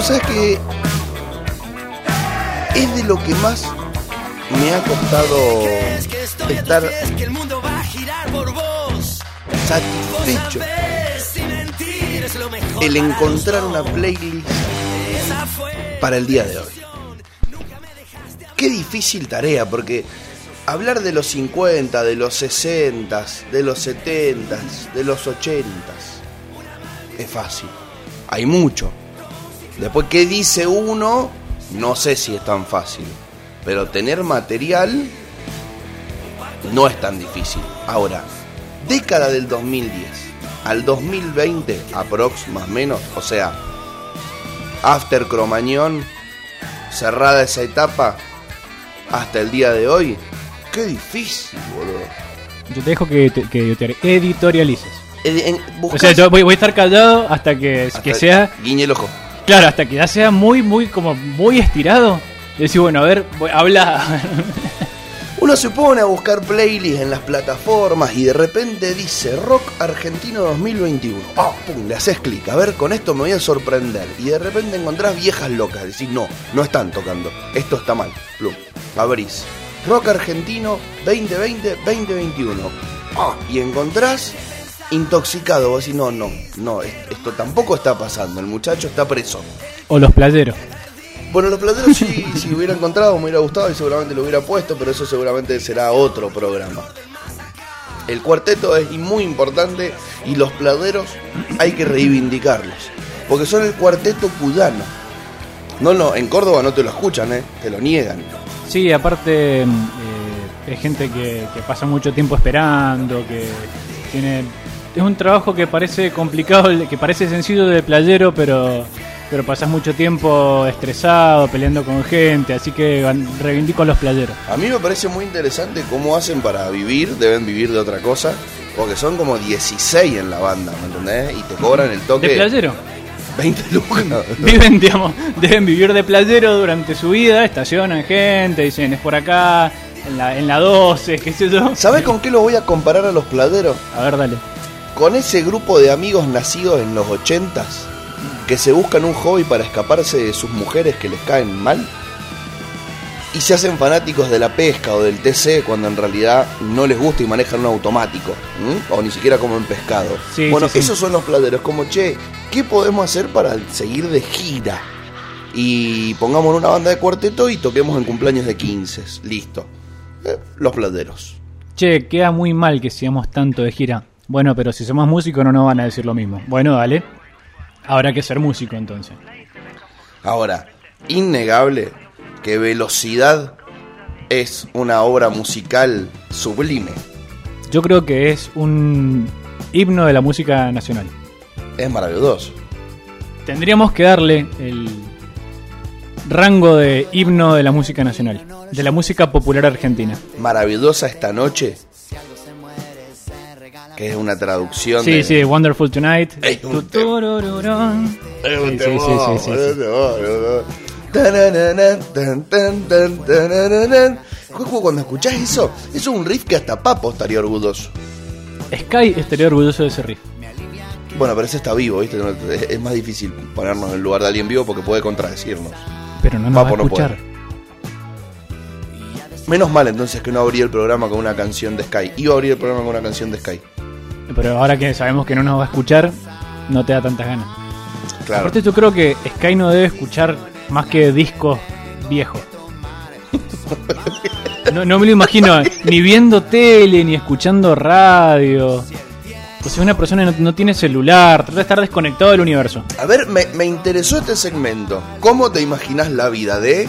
Vos que es de lo que más me ha costado estar satisfecho el encontrar una playlist para el día de hoy. Qué difícil tarea, porque hablar de los 50, de los 60, de los 70, de los 80 es fácil. Hay mucho. Después, ¿qué dice uno? No sé si es tan fácil. Pero tener material no es tan difícil. Ahora, década del 2010 al 2020, aprox más o menos, o sea, after Cromañón, cerrada esa etapa, hasta el día de hoy, qué difícil, boludo. Yo te dejo que, te- que te editorialices. En- O sea, yo voy, voy a estar callado hasta que, hasta- que sea. Guiñe el ojo. Claro, hasta que ya sea muy, muy, como muy estirado. Y decir, bueno, a ver, habla. Uno se pone a buscar playlists en las plataformas y de repente dice Rock Argentino 2021. Ah, pum, le haces clic. A ver, con esto me voy a sorprender. Y de repente encontrás viejas locas. Decís, no, no están tocando. Esto está mal. Plum. Abrís. Rock Argentino 2020-2021. Ah, y encontrás intoxicado. Vos decís, no, no, no, es- esto tampoco está pasando. El muchacho está preso. o los playeros. Bueno, los plateros sí, si hubiera encontrado me hubiera gustado y seguramente lo hubiera puesto, pero eso seguramente será otro programa. El cuarteto es muy importante y los plateros hay que reivindicarlos, porque son el cuarteto cudano. No, no, en Córdoba no te lo escuchan, ¿eh? te lo niegan. Sí, aparte, eh, es gente que, que pasa mucho tiempo esperando, que tiene. Es un trabajo que parece complicado, que parece sencillo de playero, pero, pero pasas mucho tiempo estresado, peleando con gente, así que reivindico a los playeros. A mí me parece muy interesante cómo hacen para vivir, deben vivir de otra cosa, porque son como 16 en la banda, ¿me entendés? Y te cobran el toque De playero. 20 lucas. Viven, digamos, deben vivir de playero durante su vida, estacionan gente, dicen es por acá, en la, en la 12, qué sé yo. ¿Sabes con qué lo voy a comparar a los plateros? A ver, dale. Con ese grupo de amigos nacidos en los ochentas que se buscan un hobby para escaparse de sus mujeres que les caen mal y se hacen fanáticos de la pesca o del TC cuando en realidad no les gusta y manejan un automático ¿m? o ni siquiera comen pescado. Sí, bueno, sí, sí. esos son los plateros, como che, ¿qué podemos hacer para seguir de gira? Y pongamos una banda de cuarteto y toquemos en cumpleaños de 15, listo. Eh, los plateros. Che, queda muy mal que sigamos tanto de gira. Bueno, pero si somos músicos no nos van a decir lo mismo. Bueno, dale. Habrá que ser músico entonces. Ahora, innegable que Velocidad es una obra musical sublime. Yo creo que es un himno de la música nacional. Es maravilloso. Tendríamos que darle el rango de himno de la música nacional, de la música popular argentina. Maravillosa esta noche. Que es una traducción Sí, de. sí, Wonderful Tonight. Es un. Es temón, sí, es un temón, Cuando escuchás eso, es un riff que hasta Papo estaría orgulloso. Sky estaría orgulloso de ese riff. Bueno, pero ese está vivo, ¿viste? Es más difícil ponernos en el lugar de alguien vivo porque puede contradecirnos. Pero no nos va a Papo no escuchar. Menos mal entonces que no abrí el programa con una canción de Sky. Iba a abrir el programa con una canción de Sky. Pero ahora que sabemos que no nos va a escuchar, no te da tantas ganas. Claro. Aparte yo creo que Sky no debe escuchar más que discos viejos. No, no me lo imagino ni viendo tele, ni escuchando radio. Pues si una persona no, no tiene celular, trata de estar desconectado del universo. A ver, me, me interesó este segmento. ¿Cómo te imaginas la vida de...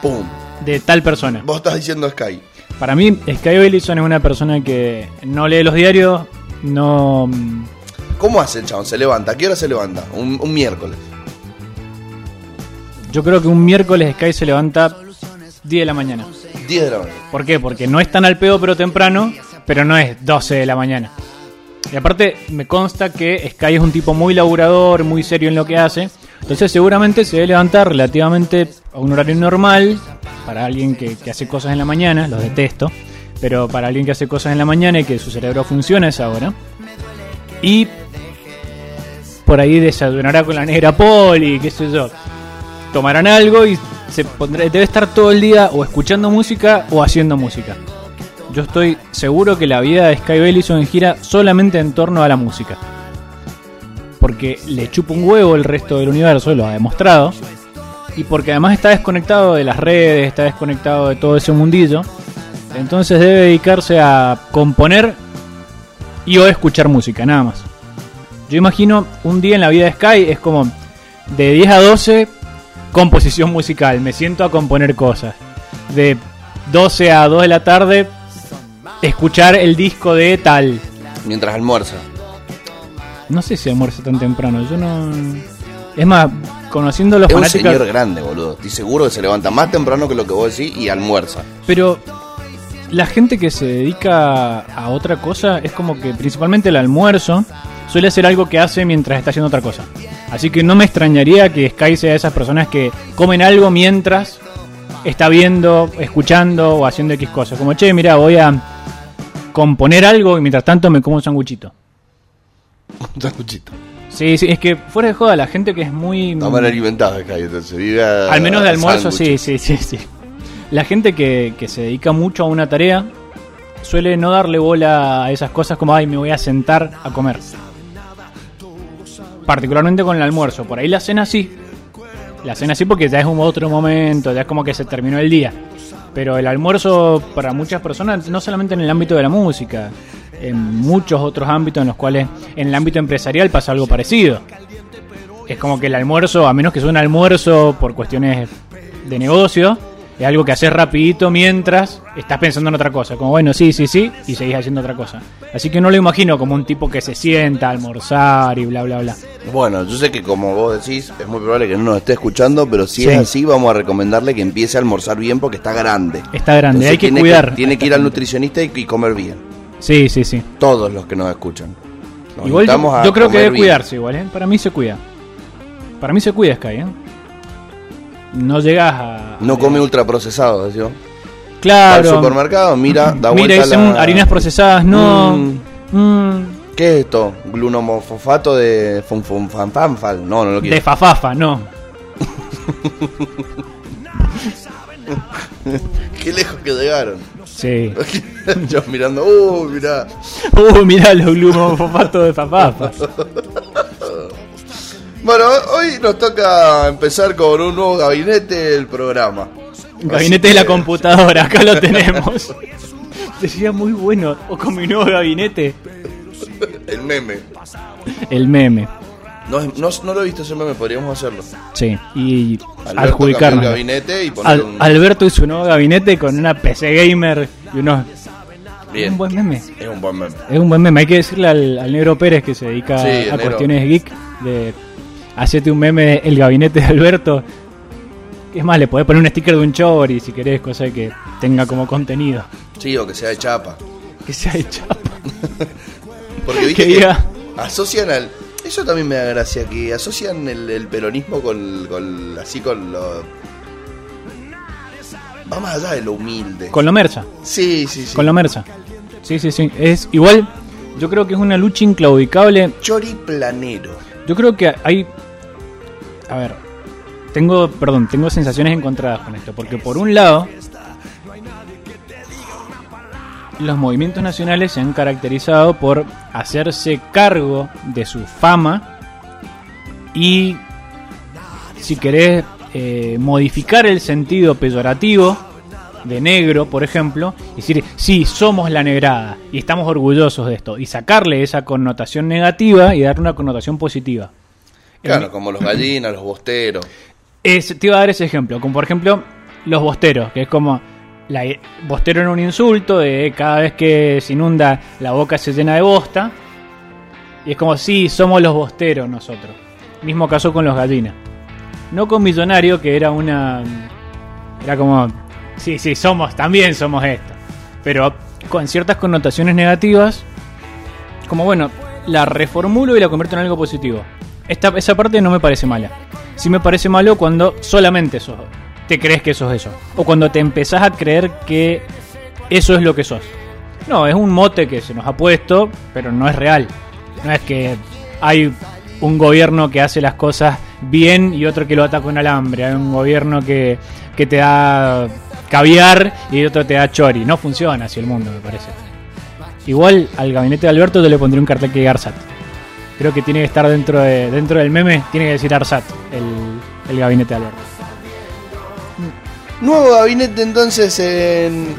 ¡Pum! De tal persona. Vos estás diciendo Sky. Para mí, Sky Bellison es una persona que no lee los diarios, no... mm, ¿Cómo hace el chabón? ¿Se levanta? ¿A qué hora se levanta? Un, un miércoles. Yo creo que un miércoles Sky se levanta 10 de la mañana. 10 de la mañana. ¿Por qué? Porque no es tan al pedo pero temprano, pero no es 12 de la mañana. Y aparte me consta que Sky es un tipo muy laburador, muy serio en lo que hace. Entonces seguramente se debe levantar relativamente a un horario normal para alguien que, que hace cosas en la mañana, los detesto. Pero para alguien que hace cosas en la mañana y que su cerebro funciona a esa. Y por ahí desayunará con la negra poli, qué sé yo. tomarán algo y se pondrá, debe estar todo el día o escuchando música o haciendo música. Yo estoy seguro que la vida de Sky Bellison gira solamente en torno a la música. Porque le chupa un huevo el resto del universo, lo ha demostrado. Y porque además está desconectado de las redes, está desconectado de todo ese mundillo. Entonces debe dedicarse a componer y o escuchar música, nada más. Yo imagino un día en la vida de Sky es como de 10 a 12 composición musical, me siento a componer cosas. De 12 a 2 de la tarde escuchar el disco de tal. Mientras almuerza. No sé si almuerza tan temprano, yo no... Es más, conociendo los Es un fanáticos... señor grande, boludo. Estoy seguro que se levanta más temprano que lo que vos decís y almuerza. Pero la gente que se dedica a otra cosa es como que principalmente el almuerzo suele ser algo que hace mientras está haciendo otra cosa. Así que no me extrañaría que Sky sea de esas personas que comen algo mientras está viendo, escuchando o haciendo X cosas. Como, che, mira, voy a componer algo y mientras tanto me como un sanguchito. Un sanguchito. Sí, sí, es que fuera de joda, la gente que es muy... Está mal alimentado acá, entonces a- Al menos de almuerzo, sí, sí, sí, sí. La gente que, que se dedica mucho a una tarea suele no darle bola a esas cosas como, ay, me voy a sentar a comer. Particularmente con el almuerzo. Por ahí la cena sí. La cena sí porque ya es un otro momento, ya es como que se terminó el día. Pero el almuerzo para muchas personas, no solamente en el ámbito de la música, en muchos otros ámbitos en los cuales en el ámbito empresarial pasa algo parecido. Es como que el almuerzo, a menos que sea un almuerzo por cuestiones de negocio, es algo que haces rapidito mientras estás pensando en otra cosa. Como bueno, sí, sí, sí, y seguís haciendo otra cosa. Así que no lo imagino como un tipo que se sienta a almorzar y bla, bla, bla. Bueno, yo sé que como vos decís, es muy probable que no nos esté escuchando, pero si Sí. es así, vamos a recomendarle que empiece a almorzar bien porque está grande. Está grande, Entonces hay que tiene cuidar. tiene que ir al nutricionista y, y comer bien. Sí, sí, sí. Todos los que nos escuchan. Nos Igual yo, a yo creo que debe bien. cuidarse igual, ¿eh? Para mí se cuida. Para mí se cuida Sky, ¿eh? No llegas a... No come ultraprocesado, decía. Va al Claro. supermercado, mira, da Mira, vuelta dicen la... harinas procesadas, no. Mm. Mm, ¿Qué es esto? Glunomofosfato de funfunfanfanfal. No, no lo quiero. de fafafa, no. Qué lejos que llegaron. Sí. Yo mirando, uh, mirá. Uh, mirá los glumofosfatos de fafafa. Bueno, hoy nos toca empezar con un nuevo gabinete del programa. Gabinete de la computadora, acá lo tenemos. Sería muy bueno. O con mi nuevo gabinete. El meme. El meme. No, no, no lo he visto ese meme, podríamos hacerlo. Sí. Y adjudicarnos. cambió el gabinete y poner Al- un... Alberto y su nuevo gabinete con una PC gamer y unos. Bien. Un buen meme. Es un buen meme. Es un buen meme. Hay que decirle al, al negro Pérez que se dedica Sí, a negro. cuestiones geek de hacete un meme de el gabinete de Alberto. Es más, le podés poner un sticker de un chori si querés, cosa que tenga como contenido. Sí, o que sea de chapa. Que sea de chapa. Porque viste Que que, diga- asocian al... Eso también me da gracia, que asocian el, el peronismo con, con... Así con lo... Va más allá de lo humilde. Con lo mersa. Sí, sí, sí. Con lo mersa. Sí, sí, sí. Es igual. Yo creo que es una lucha inclaudicable. Chori planero. Yo creo que hay. A ver. Tengo, perdón, tengo sensaciones encontradas con esto. Porque por un lado. Los movimientos nacionales se han caracterizado por hacerse cargo de su fama y, si querés, eh, modificar el sentido peyorativo de negro, por ejemplo, decir, sí, somos la negrada y estamos orgullosos de esto, y sacarle esa connotación negativa y darle una connotación positiva. Claro, como los gallinas, los bosteros. Es- te iba a dar ese ejemplo, como por ejemplo los bosteros, que es como la, bostero en un insulto, de cada vez que se inunda la boca se llena de bosta, y es como, sí, somos los bosteros nosotros. Mismo caso con los gallinas. No con Millonario, que era una... Era como, sí, sí, somos, también somos esto. Pero con ciertas connotaciones negativas, como bueno, la reformulo y la convierto en algo positivo. Esta, esa parte no me parece mala. Sí me parece malo cuando solamente sos, te crees que sos eso. O cuando te empezás a creer que eso es lo que sos. No, es un mote que se nos ha puesto, pero no es real. No es que hay un gobierno que hace las cosas bien y otro que lo ata con alambre. Hay un gobierno que, que te da caviar y otro te da chori. No funciona así el mundo, me parece. Igual al gabinete de Alberto yo le pondría un cartel que diga Arsat. Creo que tiene que estar dentro de dentro del meme, tiene que decir Arsat, el, el gabinete de Alberto. Nuevo gabinete entonces en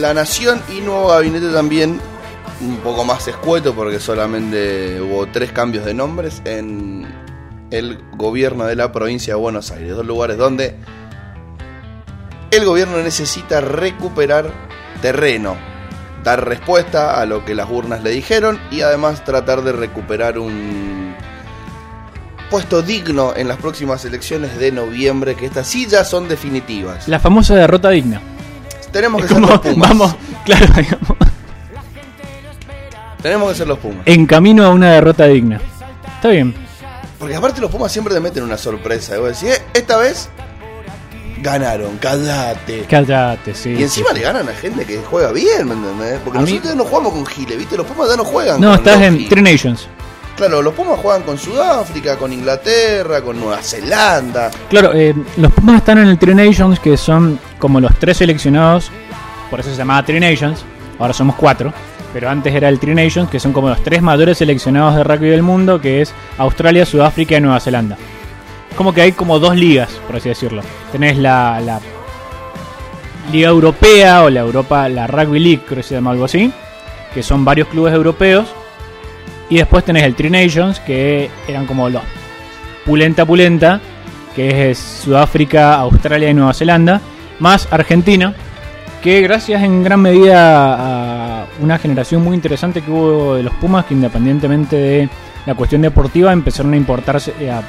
La Nación y nuevo gabinete también un poco más escueto porque solamente hubo tres cambios de nombres en el gobierno de la provincia de Buenos Aires, dos lugares donde el gobierno necesita recuperar terreno, dar respuesta a lo que las urnas le dijeron y además tratar de recuperar un puesto digno en las próximas elecciones de noviembre, que estas sí ya son definitivas. La famosa derrota digna. Tenemos que ser los Pumas. vamos, claro, digamos, Tenemos que ser los Pumas. en camino a una derrota digna. Está bien. Porque aparte los Pumas siempre te meten una sorpresa. Y vos decís, "Eh, esta vez ganaron, cállate. Cállate, sí. Y encima sí, le ganan a gente que juega bien, ¿me entendés? Porque A mí- nosotros no jugamos con Giles, ¿viste? Los Pumas ya no juegan No, con estás los en Giles. Three Nations. Claro, los Pumas juegan con Sudáfrica, con Inglaterra, con Nueva Zelanda. Claro, eh, los Pumas están en el Three Nations, que son como los tres seleccionados, por eso se llamaba Three Nations, ahora somos cuatro, pero antes era el Three Nations, que son como los tres mayores seleccionados de rugby del mundo, que es Australia, Sudáfrica y Nueva Zelanda. Como que hay como dos ligas, por así decirlo. Tenés la, Liga Europea o la Europa, la Rugby League, creo que se llama algo así, que son varios clubes europeos. Y después tenés el Three Nations, que eran como los pulenta pulenta, que es Sudáfrica, Australia y Nueva Zelanda, más Argentina, que gracias en gran medida a una generación muy interesante que hubo de los Pumas, que independientemente de la cuestión deportiva empezaron a importarse, a-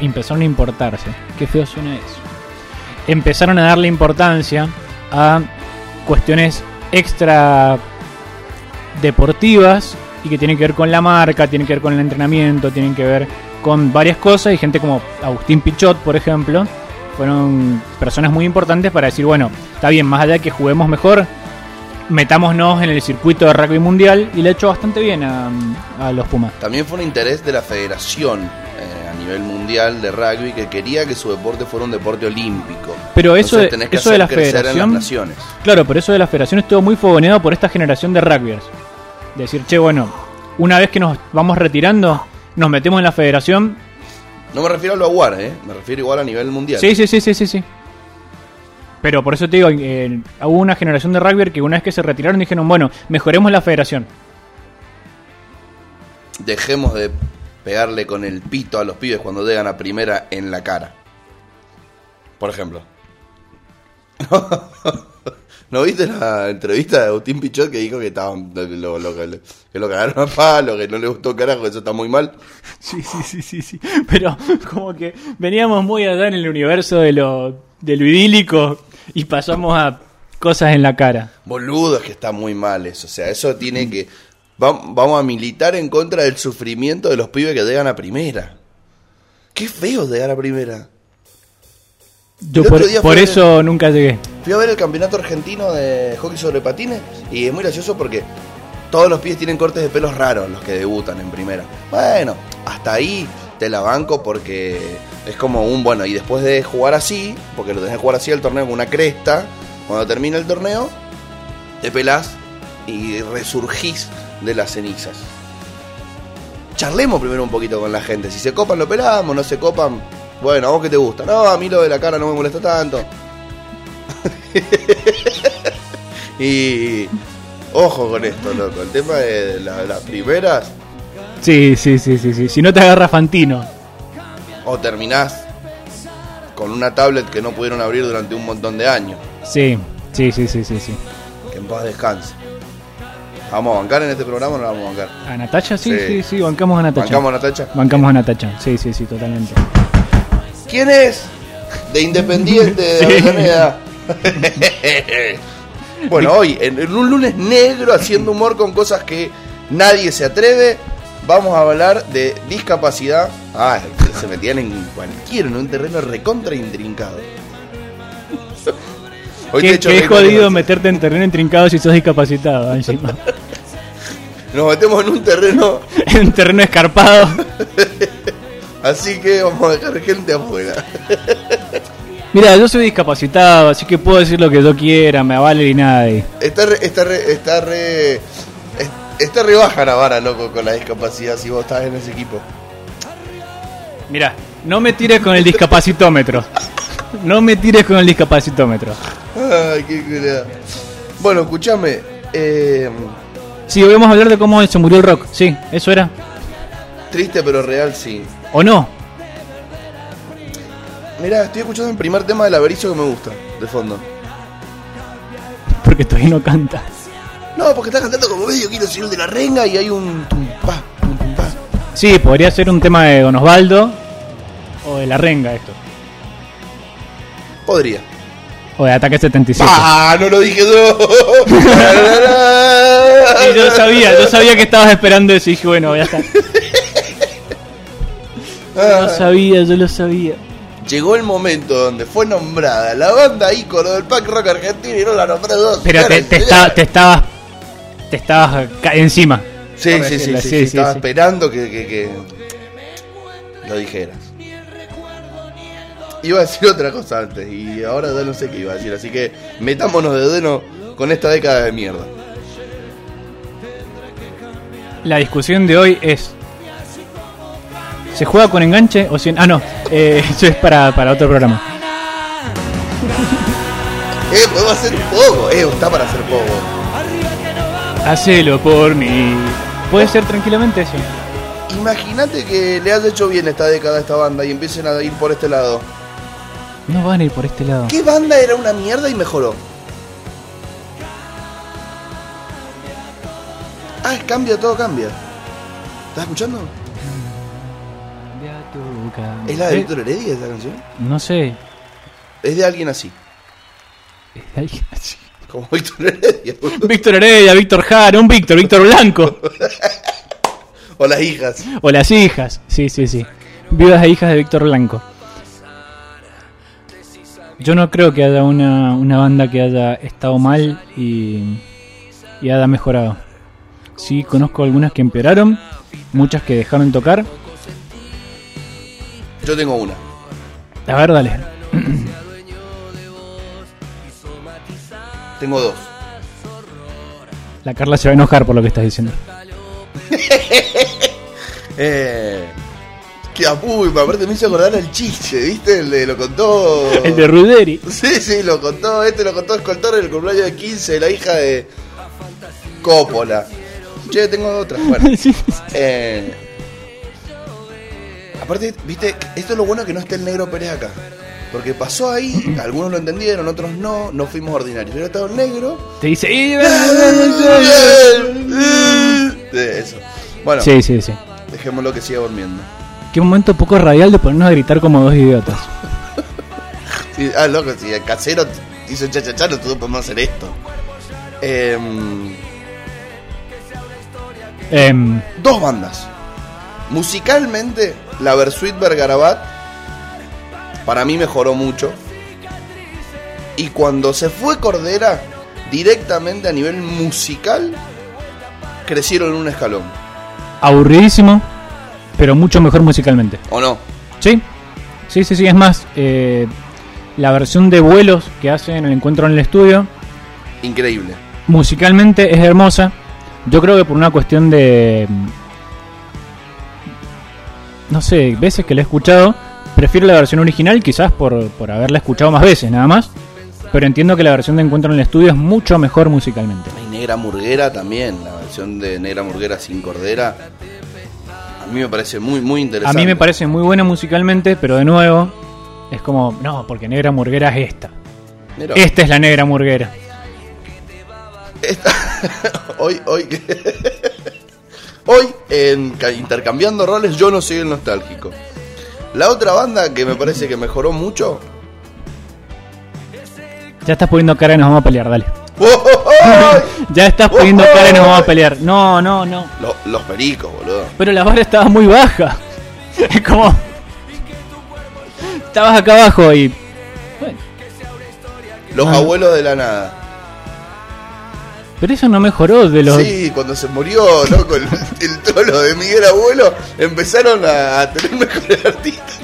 empezaron a importarse. Qué feo suena eso. Empezaron a darle importancia a cuestiones extra deportivas y que tienen que ver con la marca, tienen que ver con el entrenamiento, tienen que ver con varias cosas y gente como Agustín Pichot, por ejemplo, fueron personas muy importantes para decir, bueno, está bien, más allá de que juguemos mejor, metámonos en el circuito de rugby mundial y le ha hecho bastante bien a, los Pumas. También fue un interés de la federación a nivel mundial de rugby que quería que su deporte fuera un deporte olímpico. Pero eso, Entonces de, tenés que eso de la en las federación, naciones. claro, pero eso de la federación estuvo muy fogoneado por esta generación de rugbyers. Decir, che, bueno, una vez que nos vamos retirando, nos metemos en la federación. No me refiero a lo aguar, ¿eh? me refiero igual a nivel mundial. Sí, sí, sí, sí, sí, sí. Pero por eso te digo, eh, hubo una generación de rugby que una vez que se retiraron dijeron, bueno, mejoremos la federación. Dejemos de pegarle con el pito a los pibes cuando llegan a primera en la cara. Por ejemplo. ¿No viste la entrevista de Agustín Pichot que dijo que estaban lo, lo- que, que lo cagaron a palo, que no le gustó carajo, eso está muy mal? Sí, sí, sí, sí, sí. Pero como que veníamos muy allá en el universo de lo, de lo idílico y pasamos a cosas en la cara. Boludo, es que está muy mal eso. O sea, eso tiene que. Va- Vamos a militar en contra del sufrimiento de los pibes que llegan a primera. Qué feo llegar a primera. Yo por, eso nunca llegué. Fui a ver el campeonato argentino de hockey sobre patines y es muy gracioso porque todos los pibes tienen cortes de pelos raros los que debutan en primera. Bueno, hasta ahí te la banco porque es como un bueno, y después de jugar así, porque lo tenés que jugar así el torneo con una cresta, cuando termina el torneo, te pelás y resurgís de las cenizas. Charlemos primero un poquito con la gente. Si se copan, lo pelamos, no se copan. Bueno, ¿a vos qué te gusta? No, a mí lo de la cara no me molesta tanto. y ojo con esto, loco. El tema de la- las primeras, Sí, sí, sí, sí, sí. Si no te agarra Fantino. o terminás con una tablet que no pudieron abrir durante un montón de años. Sí, sí, sí, sí, sí, sí. Que en paz descanse. ¿Vamos a bancar en este programa o no la vamos a bancar? ¿A Natacha? Sí, Sí. sí, sí, bancamos a Natacha. ¿Bancamos a Natacha? Bancamos a Natacha. Sí, sí, sí, totalmente. ¿Quién es? De Independiente de. Avellaneda. bueno, hoy, en, en un lunes negro, haciendo humor con cosas que nadie se atreve, vamos a hablar de discapacidad. Ah, se metían en cualquiera, en un terreno recontra intrincado. Hoy Qué, jodido meterte en terreno intrincado si sos discapacitado, encima. Nos metemos en un terreno en terreno escarpado. Así que vamos a dejar gente afuera. Mira, yo soy discapacitado, así que puedo decir lo que yo quiera, me vale y nadie. Está re, está re, está re, es- está re baja la vara, loco, con la discapacidad si vos estás en ese equipo. Mira, no me tires con el discapacitómetro. No me tires con el discapacitómetro. Ay, qué curada. Bueno, escúchame. Eh, Sí, hoy vamos a hablar de cómo se murió el rock. Sí, eso era. triste pero real, sí. ¿O no? Mirá, estoy escuchando el primer tema del Averizo que me gusta, de fondo. Porque todavía no canta. No, porque está cantando como medio quiero decir el de la renga y hay un tum pa, tum tum pa. Sí, podría ser un tema de Don Osvaldo o de La Renga esto. Podría. O de Ataque 77. ¡Ah! No lo dije yo. Y yo sabía, yo sabía que estabas esperando eso y dije, bueno, ya está. Yo lo sabía, yo lo sabía. Llegó el momento donde fue nombrada la banda ícono del punk rock argentino y no la nombré dos. Pero te, te, te estabas. Te estabas encima. Sí, sí, sí, sí, sí, Estaba sí. esperando que, que, que lo dijeras. Iba a decir otra cosa antes y ahora ya no sé qué iba a decir, así que metámonos de lleno con esta década de mierda. La discusión de hoy es. ¿Se juega con enganche o sin.? Ah, no. eh, eso es para, para otro programa. Eh, podemos hacer poco, eh, está para hacer poco. Hacelo por mí. Puede ser tranquilamente eso. Imagínate que le has hecho bien esta década a esta banda y empiecen a ir por este lado. No van a ir por este lado. ¿Qué banda era una mierda y mejoró? Ah, cambia, todo cambia. ¿Estás escuchando? ¿Es la de Eh, Víctor Heredia esa canción? No sé. Es de alguien así. Es de alguien así. Como Víctor Heredia. boludo. Víctor Heredia, Víctor Jara, un Víctor, Víctor Blanco. o las hijas. O las hijas. Sí, sí, sí. Vivas e hijas de Víctor Blanco. Yo no creo que haya una, una banda que haya estado mal y, y haya mejorado. Sí, conozco algunas que empeoraron, muchas que dejaron tocar. Yo tengo una. A ver, dale. Tengo dos. La Carla se va a enojar por lo que estás diciendo. Eh, que uy, aparte me hizo acordar el chiste, ¿viste? El de lo contó. El de Ruderi. Sí, sí, lo contó, este lo contó Escoltor en el cumpleaños de 15 de la hija de Coppola. Che, tengo otra. Bueno, Sí. eh, aparte, viste, esto es lo bueno que no esté el negro Pérez acá. Porque pasó ahí, algunos lo entendieron, otros no, no fuimos ordinarios. Pero estaba el negro. Te dice... Sí, eso. Bueno, Sí, sí, sí. dejémoslo que siga durmiendo. Qué momento poco radial de ponernos a gritar como dos idiotas. Sí, ah, loco, si el casero hizo chachachá, nosotros podemos hacer esto. Em, dos bandas. Musicalmente, la Versuit Bergarabat para mí mejoró mucho. Y cuando se fue Cordera, directamente a nivel musical, crecieron en un escalón. aburridísimo, pero mucho mejor musicalmente. ¿O no? Sí, sí, sí, sí. Es más, eh, la versión de vuelos que hacen en el encuentro en el estudio, Increíble. musicalmente es hermosa. Yo creo que por una cuestión de. No sé, veces que la he escuchado, prefiero la versión original, quizás por, por haberla escuchado más veces, nada más. Pero entiendo que la versión de encuentro en el estudio es mucho mejor musicalmente. Hay Negra Murguera también, la versión de Negra Murguera sin Cordera. A mí me parece muy, muy A interesante. mí me parece muy buena musicalmente, pero de nuevo, es como, no, porque Negra Murguera es esta. Esta es la Negra Murguera. Esta- hoy, hoy, hoy, en ca- intercambiando roles, yo no soy el nostálgico. La otra banda que me parece que mejoró mucho. Ya estás poniendo cara y nos vamos a pelear, dale. ¡Oh! Ya estás poniendo cara y nos vamos a pelear. No, no, no. Lo- los pericos, boludo. Pero la vara estaba muy baja. Es como. Estabas acá abajo y. Bueno, Los Ah. abuelos de la nada. Pero eso no mejoró de los... Sí, cuando se murió, ¿no? Con el, el trolo de Miguel Abuelo, empezaron a, a tener mejores artistas.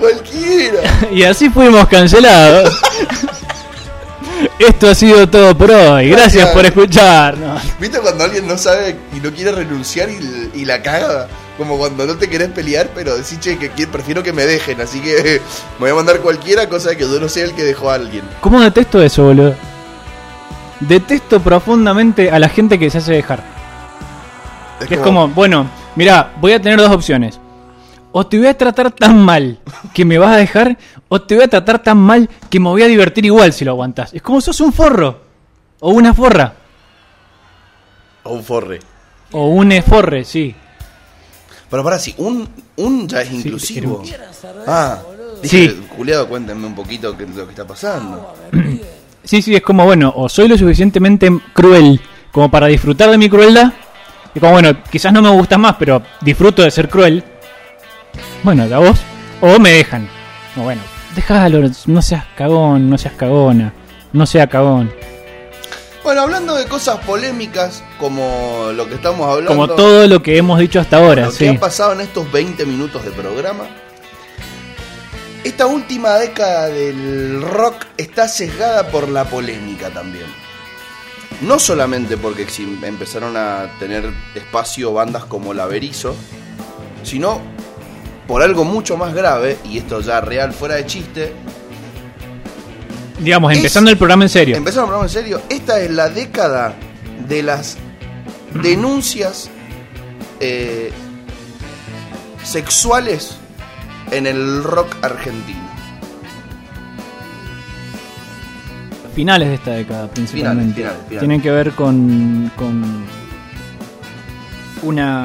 Cualquiera. Y así fuimos cancelados. Esto ha sido todo por hoy. Gracias por escucharnos. ¿Viste cuando alguien no sabe y no quiere renunciar y, y la caga? Como cuando no te querés pelear, pero decís, che, que, que prefiero que me dejen, así que me voy a mandar cualquiera cosa que yo no sea el que dejó a alguien. ¿Cómo detesto eso, boludo? Detesto profundamente a la gente que se hace dejar. Que es como, bueno, mira, voy a tener dos opciones. O te voy a tratar tan mal que me vas a dejar, o te voy a tratar tan mal que me voy a divertir igual si lo aguantas. Es como sos un forro. O una forra. O un forre. O un eforre, sí. Pero para sí, un, un ya es inclusivo. ah, Sí. dije, Juliado, cuéntenme un poquito lo que está pasando. Sí, sí, es como, bueno, o soy lo suficientemente cruel como para disfrutar de mi crueldad. Y como, bueno, quizás no me gustas más, pero disfruto de ser cruel. Bueno, a vos. O me dejan. O bueno, déjalo, no seas cagón, no seas cagona. No sea cagón. Bueno, hablando de cosas polémicas, como lo que estamos hablando. Como todo lo que hemos dicho hasta ahora, lo que sí. ha pasado en estos 20 minutos de programa. Esta última década del rock está sesgada por la polémica también. No solamente porque empezaron a tener espacio bandas como La Berizo, sino por algo mucho más grave, y esto ya real fuera de chiste, Digamos, Es- empezando el programa en serio. Empezamos el programa en serio. Esta es la década de las denuncias eh, sexuales en el rock argentino. Finales de esta década, principalmente. finales, finales. Tienen que ver con, con una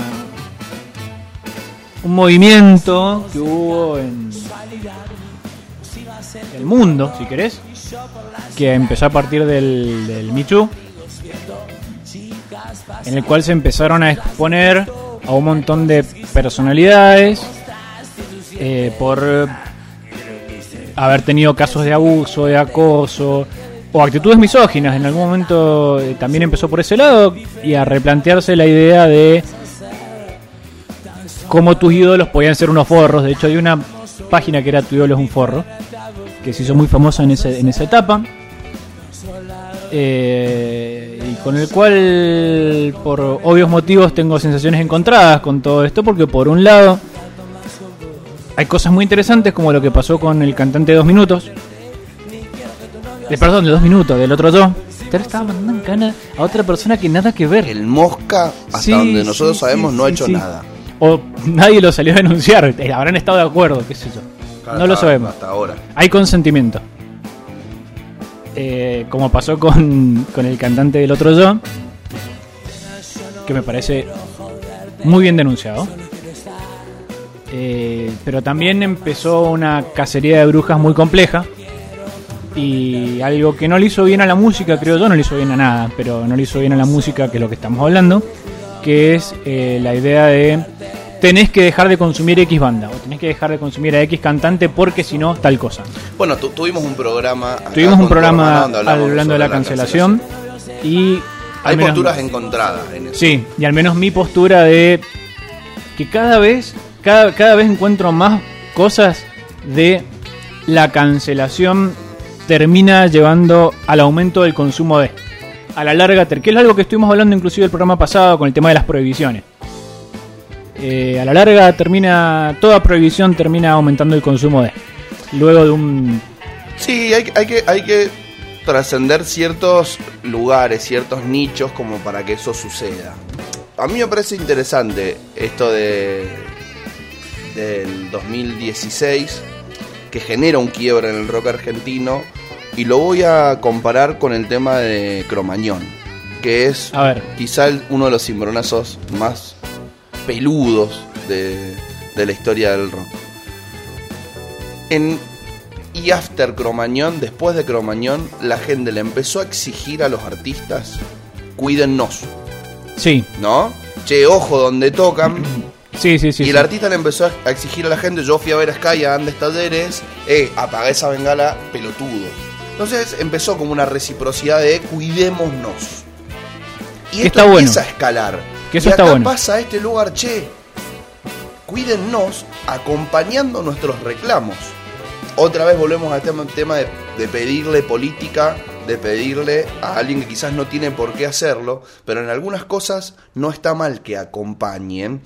un movimiento que hubo en el mundo, si querés, que empezó a partir del, del Me Too, en el cual se empezaron a exponer a un montón de personalidades eh, por haber tenido casos de abuso, de acoso o actitudes misóginas. En algún momento eh, también empezó por ese lado y a replantearse la idea de cómo tus ídolos podían ser unos forros. De hecho, hay una página que era Tu ídolo es un forro, que se hizo muy famosa en, ese, en esa etapa. Eh, y con el cual, por obvios motivos, tengo sensaciones encontradas con todo esto, porque por un lado, hay cosas muy interesantes como lo que pasó con el cantante de dos minutos. De, perdón, de dos minutos, del otro yo. Te le estaba mandando en cana a otra persona que nada que ver. El Mosca, hasta Sí, donde nosotros sí, sabemos, sí, no ha hecho nada. O nadie lo salió a denunciar. Eh, Habrán estado de acuerdo, qué sé yo. No lo sabemos. Hasta ahora. Hay consentimiento. Eh, como pasó con, con el cantante del otro yo, que me parece muy bien denunciado. Eh, pero también empezó una cacería de brujas muy compleja. Y algo que no le hizo bien a la música, creo yo, no le hizo bien a nada, pero no le hizo bien a la música, que es lo que estamos hablando, que es eh, la idea de tenés que dejar de consumir X banda o tenés que dejar de consumir a X cantante porque si no, tal cosa. Bueno, tu- tuvimos un programa. Tuvimos un programa hablando de la cancelación y... Hay menos- posturas encontradas en eso. Sí, y al menos mi postura de que cada vez, cada, cada vez encuentro más cosas de la cancelación termina llevando al aumento del consumo de. A la larga, que es algo que estuvimos hablando inclusive el programa pasado con el tema de las prohibiciones. Eh, a la larga termina, toda prohibición termina aumentando el consumo de. Luego de un... Sí, hay, hay que, hay que trascender ciertos lugares, ciertos nichos como para que eso suceda. A mí me parece interesante esto de del 2016 que genera un quiebre en el rock argentino y lo voy a comparar con el tema de Cromañón, que es A ver, quizá uno de los cimbronazos más peludos de, de la historia del rock. En, y after Cromañón, después de Cromañón, la gente le empezó a exigir a los artistas, cuídennos, sí, ¿no? Che, ojo donde tocan. sí, sí, sí. y el sí. artista le empezó a exigir a la gente, yo fui a ver a Sky a Andes Talleres, eh, apaga esa bengala, pelotudo. Entonces empezó como una reciprocidad de cuidémonos. Y esto está bueno. empieza a escalar. Que eso y está acá bueno. pasa a este lugar, che, cuídennos acompañando nuestros reclamos. Otra vez volvemos al tema, tema de, de pedirle política, de pedirle a alguien que quizás no tiene por qué hacerlo, pero en algunas cosas no está mal que acompañen,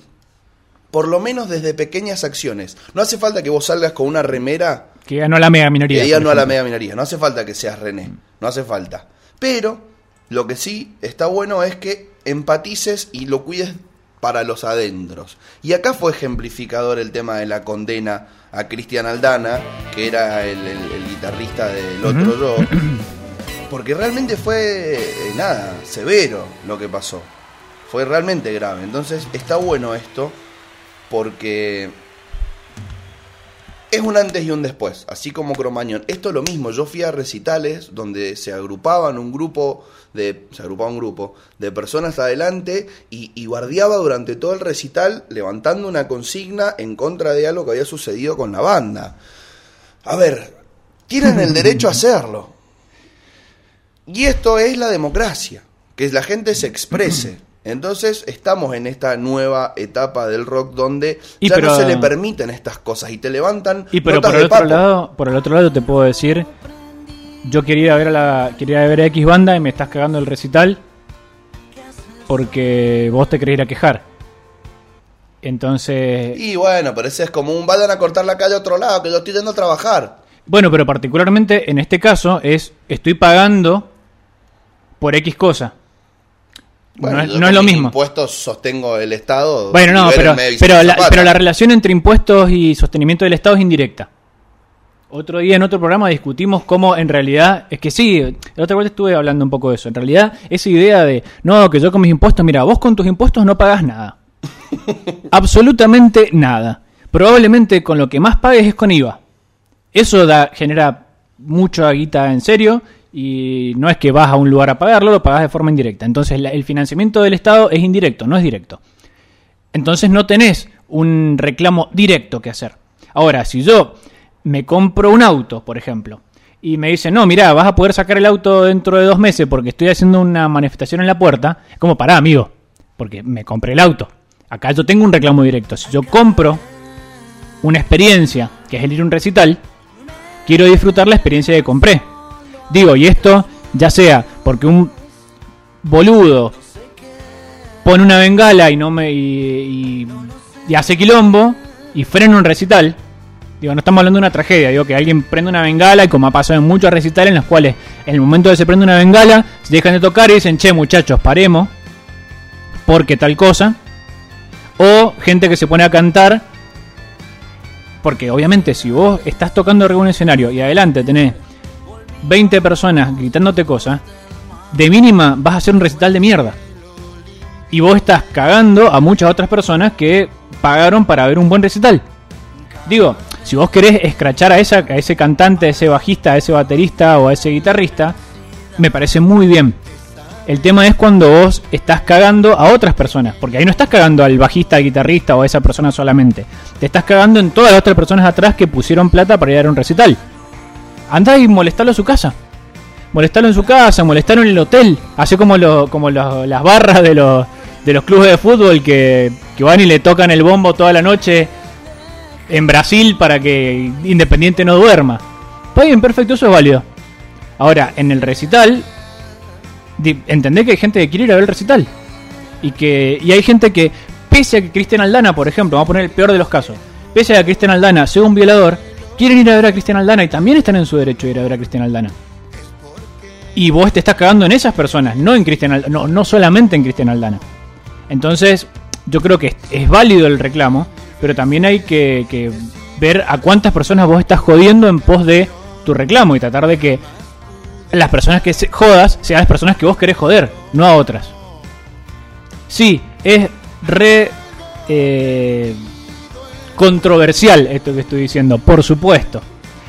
por lo menos desde pequeñas acciones. No hace falta que vos salgas con una remera Que ganó la mega minoría. que por no a la media minoría. No hace falta que seas René. No hace falta. Pero lo que sí está bueno es que empatices y lo cuides para los adentros. Y acá fue ejemplificador el tema de la condena a Cristian Aldana, que era el, el- el guitarrista del otro yo. Porque realmente fue, eh, nada, severo lo que pasó. Fue realmente grave. Entonces está bueno esto porque es un antes y un después, así como Cromañón. Esto es lo mismo, yo fui a recitales donde se agrupaban un grupo de se agrupaba un grupo de personas adelante y, y guardiaba durante todo el recital levantando una consigna en contra de algo que había sucedido con la banda. A ver, tienen el derecho a hacerlo. Y esto es la democracia, que la gente se exprese. Entonces estamos en esta nueva etapa del rock donde Y ya pero- no se le permiten estas cosas y te levantan Y pero notas por el de otro papo. lado, por el otro lado te puedo decir, yo quería ir a ver a la quería ir a ver a X banda y me estás cagando el recital porque vos te querés ir a quejar. Entonces, Y bueno, pero ese es como un vayan a cortar la calle a otro lado, que yo estoy yendo a trabajar. bueno, pero particularmente en este caso es estoy pagando por X cosa. Bueno, no es, no lo mis mismo. impuestos sostengo el Estado. Bueno, no, pero, pero, la, pero la relación entre impuestos y sostenimiento del Estado es indirecta. Otro día en otro programa discutimos cómo en realidad, es que sí, la otra vez estuve hablando un poco de eso, en realidad esa idea de, no, que yo con mis impuestos, mira, vos con tus impuestos no pagas nada. Absolutamente nada. Probablemente con lo que más pagues es con IVA. Eso da, genera mucha guita en serio y no es que vas a un lugar a pagarlo, lo pagas de forma indirecta. Entonces la- el financiamiento del Estado es indirecto, no es directo. Entonces no tenés un reclamo directo que hacer. Ahora, si yo me compro un auto, por ejemplo, y me dicen, no, mira, vas a poder sacar el auto dentro de dos meses porque estoy haciendo una manifestación en la puerta, es como, pará, amigo, porque me compré el auto. Acá yo tengo un reclamo directo. Si yo compro una experiencia, que es el ir a un recital, quiero disfrutar la experiencia que compré. Digo, y esto ya sea porque un boludo pone una bengala y no me y, y- y hace quilombo y frena un recital. Digo, no estamos hablando de una tragedia, digo que alguien prende una bengala y como ha pasado en muchos recitales en los cuales en el momento de que se prende una bengala, se dejan de tocar y dicen, che muchachos, paremos, porque tal cosa. O gente que se pone a cantar, porque obviamente si vos estás tocando arriba un escenario y adelante tenés 20 personas gritándote cosas, de mínima vas a hacer un recital de mierda. Y vos estás cagando a muchas otras personas que pagaron para ver un buen recital. Digo, si vos querés escrachar a, esa, a ese cantante, a ese bajista, a ese baterista o a ese guitarrista, me parece muy bien. El tema es cuando vos estás cagando a otras personas, porque ahí no estás cagando al bajista, al guitarrista o a esa persona solamente. Te estás cagando en todas las otras personas atrás que pusieron plata para ir a un recital. Andá y molestarlo a su casa. Molestarlo en su casa, molestarlo en el hotel. Así como, lo, como lo- las barras de los, de los clubes de fútbol que, que van y le tocan el bombo toda la noche en Brasil para que Independiente no duerma. Está bien, perfecto, eso es válido. Ahora, en el recital, entendé que hay gente que quiere ir a ver el recital. Y que y hay gente que, pese a que Cristian Aldana, por ejemplo, vamos a poner el peor de los casos, pese a que Cristian Aldana sea un violador, quieren ir a ver a Cristian Aldana y también están en su derecho de ir a ver a Cristian Aldana. Y vos te estás cagando en esas personas, no en Cristian Aldana, no, no solamente en Cristian Aldana. Entonces, yo creo que es, válido el reclamo, pero también hay que, ver a cuántas personas vos estás jodiendo en pos de tu reclamo y tratar de que las personas que jodas sean las personas que vos querés joder, no a otras. Sí, es re eh, controversial esto que estoy diciendo, por supuesto.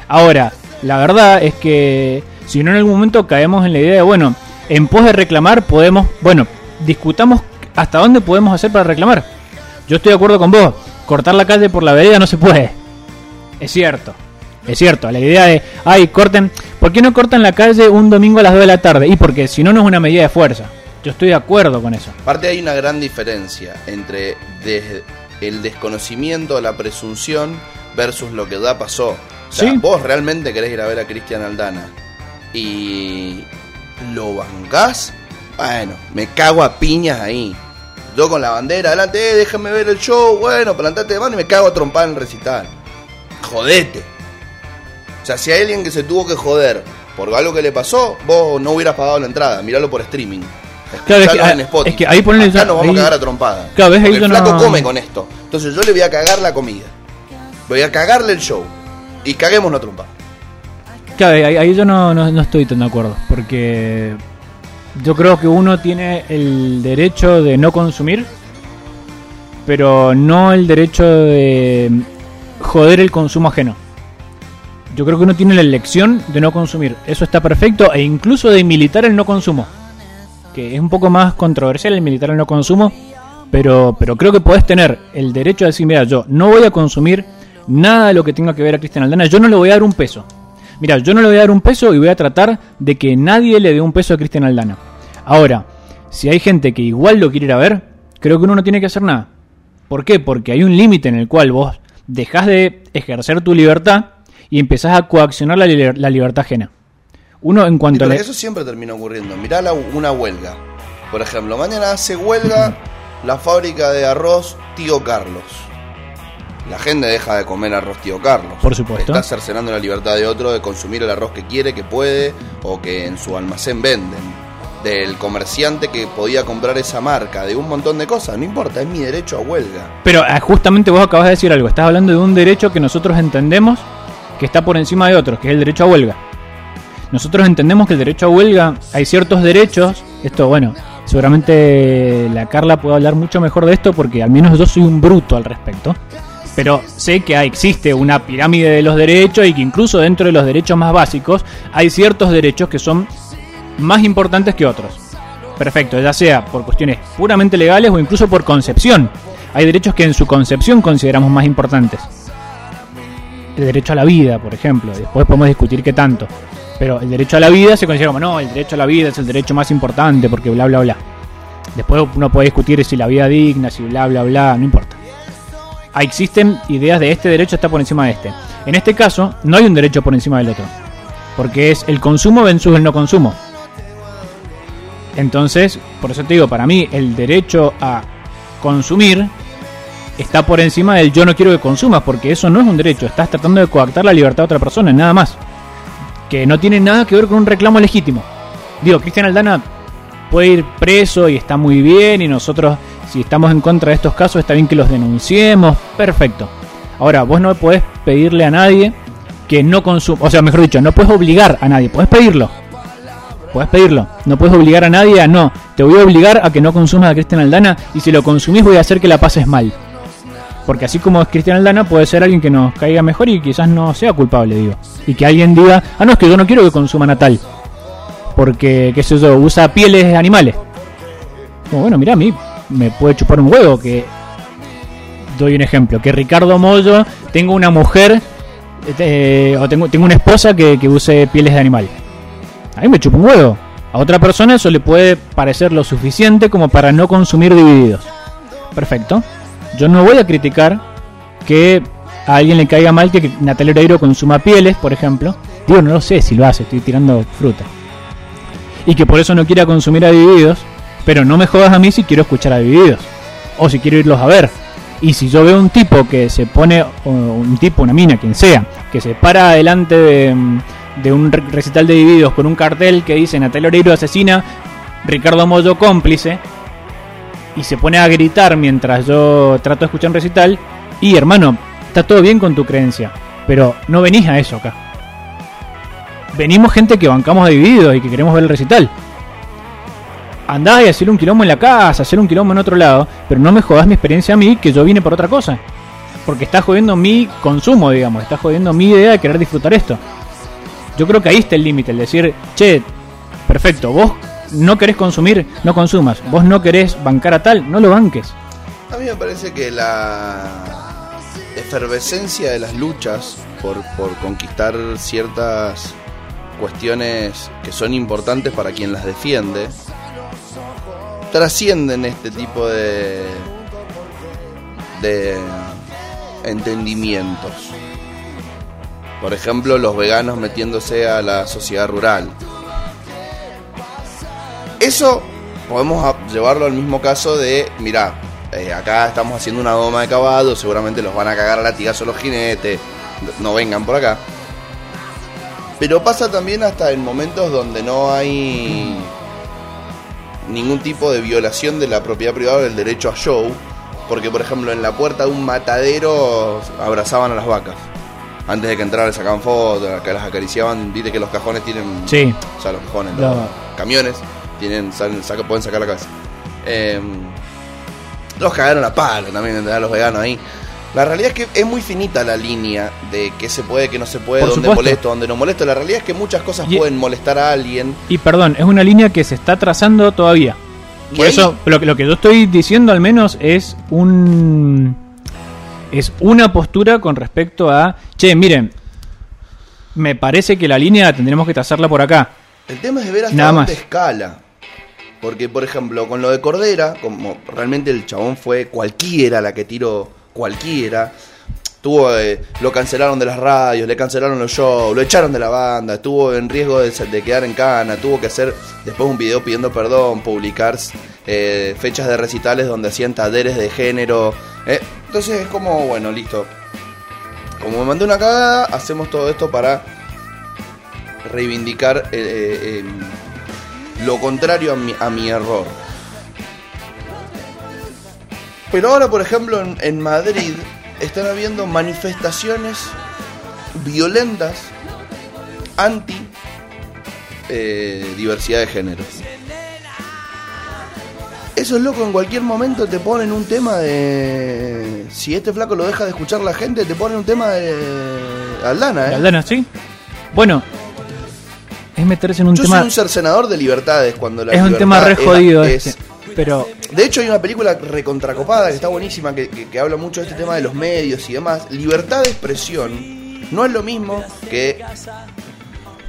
Ahora, la verdad es que si no en algún momento caemos en la idea de, bueno, en pos de reclamar podemos, bueno, discutamos hasta dónde podemos hacer para reclamar. Yo estoy de acuerdo con vos, cortar la calle por la vereda no se puede. Es cierto, es cierto, la idea de, ay, corten, ¿Por qué no cortan la calle un domingo a las 2 de la tarde? Y porque si no, no es una medida de fuerza. Yo estoy de acuerdo con eso. Aparte hay una gran diferencia entre desde el desconocimiento, la presunción versus lo que da pasó. O sea, Sí. vos realmente querés ir a ver a Cristian Aldana y lo bancás, bueno, me cago a piñas ahí. Yo con la bandera adelante, eh, déjame ver el show, bueno, plantate de mano y me cago a trompar en el recital. Jodete. O sea, si hay alguien que se tuvo que joder por algo que le pasó, vos no hubieras pagado la entrada, miralo por streaming. Claro, es que- en Spotify. es que ahí ponele Acá ya- nos vamos ahí- a cagar a trompada. Claro, ahí el flaco no- come con esto. Entonces yo le voy a cagar la comida. Voy a cagarle el show. Y caguemos la trompa. Claro, ahí, ahí yo no, no, no estoy tan de acuerdo. Porque yo creo que uno tiene el derecho de no consumir, pero no el derecho de joder el consumo ajeno. Yo creo que uno tiene la elección de no consumir. Eso está perfecto. E incluso de militar el no consumo. Que es un poco más controversial el militar no consumo. Pero, pero creo que podés tener el derecho de decir, mira, yo no voy a consumir nada de lo que tenga que ver a Cristian Aldana. Yo no le voy a dar un peso. Mira, yo no le voy a dar un peso y voy a tratar de que nadie le dé un peso a Cristian Aldana. Ahora, si hay gente que igual lo quiere ir a ver, creo que uno no tiene que hacer nada. ¿Por qué? Porque hay un límite en el cual vos dejás de ejercer tu libertad y empezás a coaccionar la, la libertad ajena. Uno en cuanto a eso siempre termina ocurriendo. Mirá la- una huelga. Por ejemplo, mañana hace huelga la fábrica de arroz Tío Carlos. La gente deja de comer arroz Tío Carlos. Por supuesto. Está cercenando la libertad de otro de consumir el arroz que quiere, que puede o que en su almacén venden. Del comerciante que podía comprar esa marca, de un montón de cosas. No importa, es mi derecho a huelga. Pero ah, justamente vos acabas de decir algo. Estás hablando de un derecho que nosotros entendemos que está por encima de otros, que es el derecho a huelga. Nosotros entendemos que el derecho a huelga, hay ciertos derechos. Esto, bueno, seguramente la Carla puede hablar mucho mejor de esto porque al menos yo soy un bruto al respecto. Pero sé que existe una pirámide de los derechos y que incluso dentro de los derechos más básicos hay ciertos derechos que son más importantes que otros. Perfecto, ya sea por cuestiones puramente legales o incluso por concepción. Hay derechos que en su concepción consideramos más importantes. El derecho a la vida, por ejemplo. Después podemos discutir qué tanto. Pero el derecho a la vida se considera como, no, el derecho a la vida es el derecho más importante porque bla, bla, bla. Después uno puede discutir si la vida digna, si bla, bla, bla, no importa. Ah, Existen ideas de este derecho está por encima de este. En este caso, no hay un derecho por encima del otro. Porque es el consumo versus el no consumo. Entonces, por eso te digo, para mí el derecho a consumir está por encima del yo no quiero que consumas, porque eso no es un derecho, estás tratando de coactar la libertad de otra persona, nada más. Que no tiene nada que ver con un reclamo legítimo. Digo, Cristian Aldana puede ir preso y está muy bien, y nosotros, si estamos en contra de estos casos, está bien que los denunciemos, perfecto. Ahora, vos no podés pedirle a nadie que no consuma, o sea, mejor dicho, no puedes obligar a nadie, puedes pedirlo. Puedes pedirlo. No puedes obligar a nadie a no. Te voy a obligar a que no consumas a Cristian Aldana y si lo consumís voy a hacer que la pases mal. Porque así como es Cristian Aldana, puede ser alguien que nos caiga mejor y quizás no sea culpable, digo. Y que alguien diga, ah, no, es que yo no quiero que consuman a tal. Porque, qué sé yo, usa pieles de animales. Como, bueno, mira, a mí me puede chupar un huevo que... Doy un ejemplo, que Ricardo Mollo tenga una mujer eh, o tengo, tengo una esposa que, que use pieles de animal. A mí me chupa un huevo. A otra persona eso le puede parecer lo suficiente como para no consumir divididos. Perfecto. Yo no voy a criticar que a alguien le caiga mal que Natalia Oreiro consuma pieles, por ejemplo. Digo, no lo sé si lo hace, estoy tirando fruta. Y que por eso no quiera consumir a. Pero no me jodas a mí si quiero escuchar a. O si quiero irlos a ver. Y si yo veo un tipo que se pone, un tipo, una mina, quien sea, que se para delante de, un re- recital de divididos con un cartel que dice Natalia Oreiro asesina, Ricardo Mollo cómplice, y se pone a gritar mientras yo trato de escuchar un recital, y hermano, está todo bien con tu creencia, pero no venís a eso acá. Venimos gente que bancamos divididos y que queremos ver el recital. Andá y hacer un quilombo en la casa, hacer un quilombo en otro lado, pero no me jodas mi experiencia a mí que yo vine por otra cosa. Porque está jodiendo mi consumo, digamos, está jodiendo mi idea de querer disfrutar esto. Yo creo que ahí está el límite, el decir, che, perfecto, vos no querés consumir, no consumas. Vos no querés bancar a tal, no lo banques. A mí me parece que la efervescencia de las luchas por, por conquistar ciertas cuestiones que son importantes para quien las defiende, trascienden este tipo de, de entendimientos. Por ejemplo, los veganos metiéndose a la sociedad rural. Eso podemos llevarlo al mismo caso de, mirá, eh, acá estamos haciendo una doma de caballo, seguramente los van a cagar a latigazo los jinetes, no vengan por acá. Pero pasa también hasta en momentos donde no hay ningún tipo de violación de la propiedad privada o del derecho a show, porque por ejemplo en la puerta de un matadero abrazaban a las vacas. Antes de que entraran sacaban fotos, que las acariciaban, viste que los cajones tienen... Sí. O sea, los cajones, los camiones tienen, pueden sacar la casa. Em, los cagaron a palo también, los veganos ahí. La realidad es que es muy finita la línea de qué se puede, qué no se puede, dónde molesto, dónde no molesto. La realidad es que muchas cosas pueden molestar a alguien. Y perdón, es una línea que se está trazando todavía. Por eso, lo, lo que yo estoy diciendo al menos es un. Es una postura con respecto a. Che, miren, me parece que la línea tendremos que trazarla por acá. El tema es de ver hasta dónde escala. Porque, por ejemplo, con lo de Cordera, como realmente el chabón fue cualquiera la que tiró, cualquiera. Tuvo, eh, lo cancelaron de las radios, le cancelaron los shows, lo echaron de la banda, estuvo en riesgo de, quedar en cana, tuvo que hacer después un video pidiendo perdón, publicar eh, fechas de recitales donde hacían talleres de género. Eh. Entonces es como, bueno, listo. Como me mandé una cagada, hacemos todo esto para reivindicar lo contrario a mi, a mi error. Pero ahora, por ejemplo, en, Madrid están habiendo manifestaciones violentas anti eh, diversidad de género. Eso es loco, en cualquier momento te ponen un tema de. Si este flaco lo deja de escuchar la gente, te ponen un tema de. Aldana, ¿eh? Aldana, sí. Bueno, es meterse en un Yo tema. Soy un senador de libertades cuando la Es un tema re jodido este, pero de hecho hay una película recontracopada que está buenísima que, habla mucho de este tema de los medios y demás. Libertad de expresión no es lo mismo que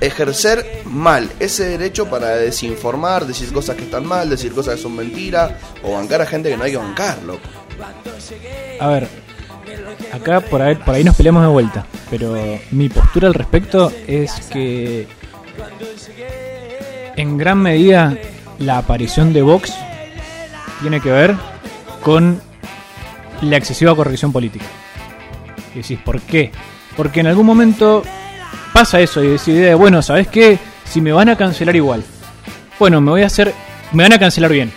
ejercer mal ese derecho para desinformar, decir cosas que están mal, decir cosas que son mentiras o bancar a gente que no hay que bancarlo. A ver, acá por ahí, por ahí nos peleamos de vuelta, pero mi postura al respecto es que en gran medida la aparición de Vox tiene que ver con la excesiva corrección política. Y decís, ¿por qué? Porque en algún momento pasa eso y decís, bueno, ¿sabes qué? Si me van a cancelar igual, bueno, me voy a hacer, me van a cancelar bien.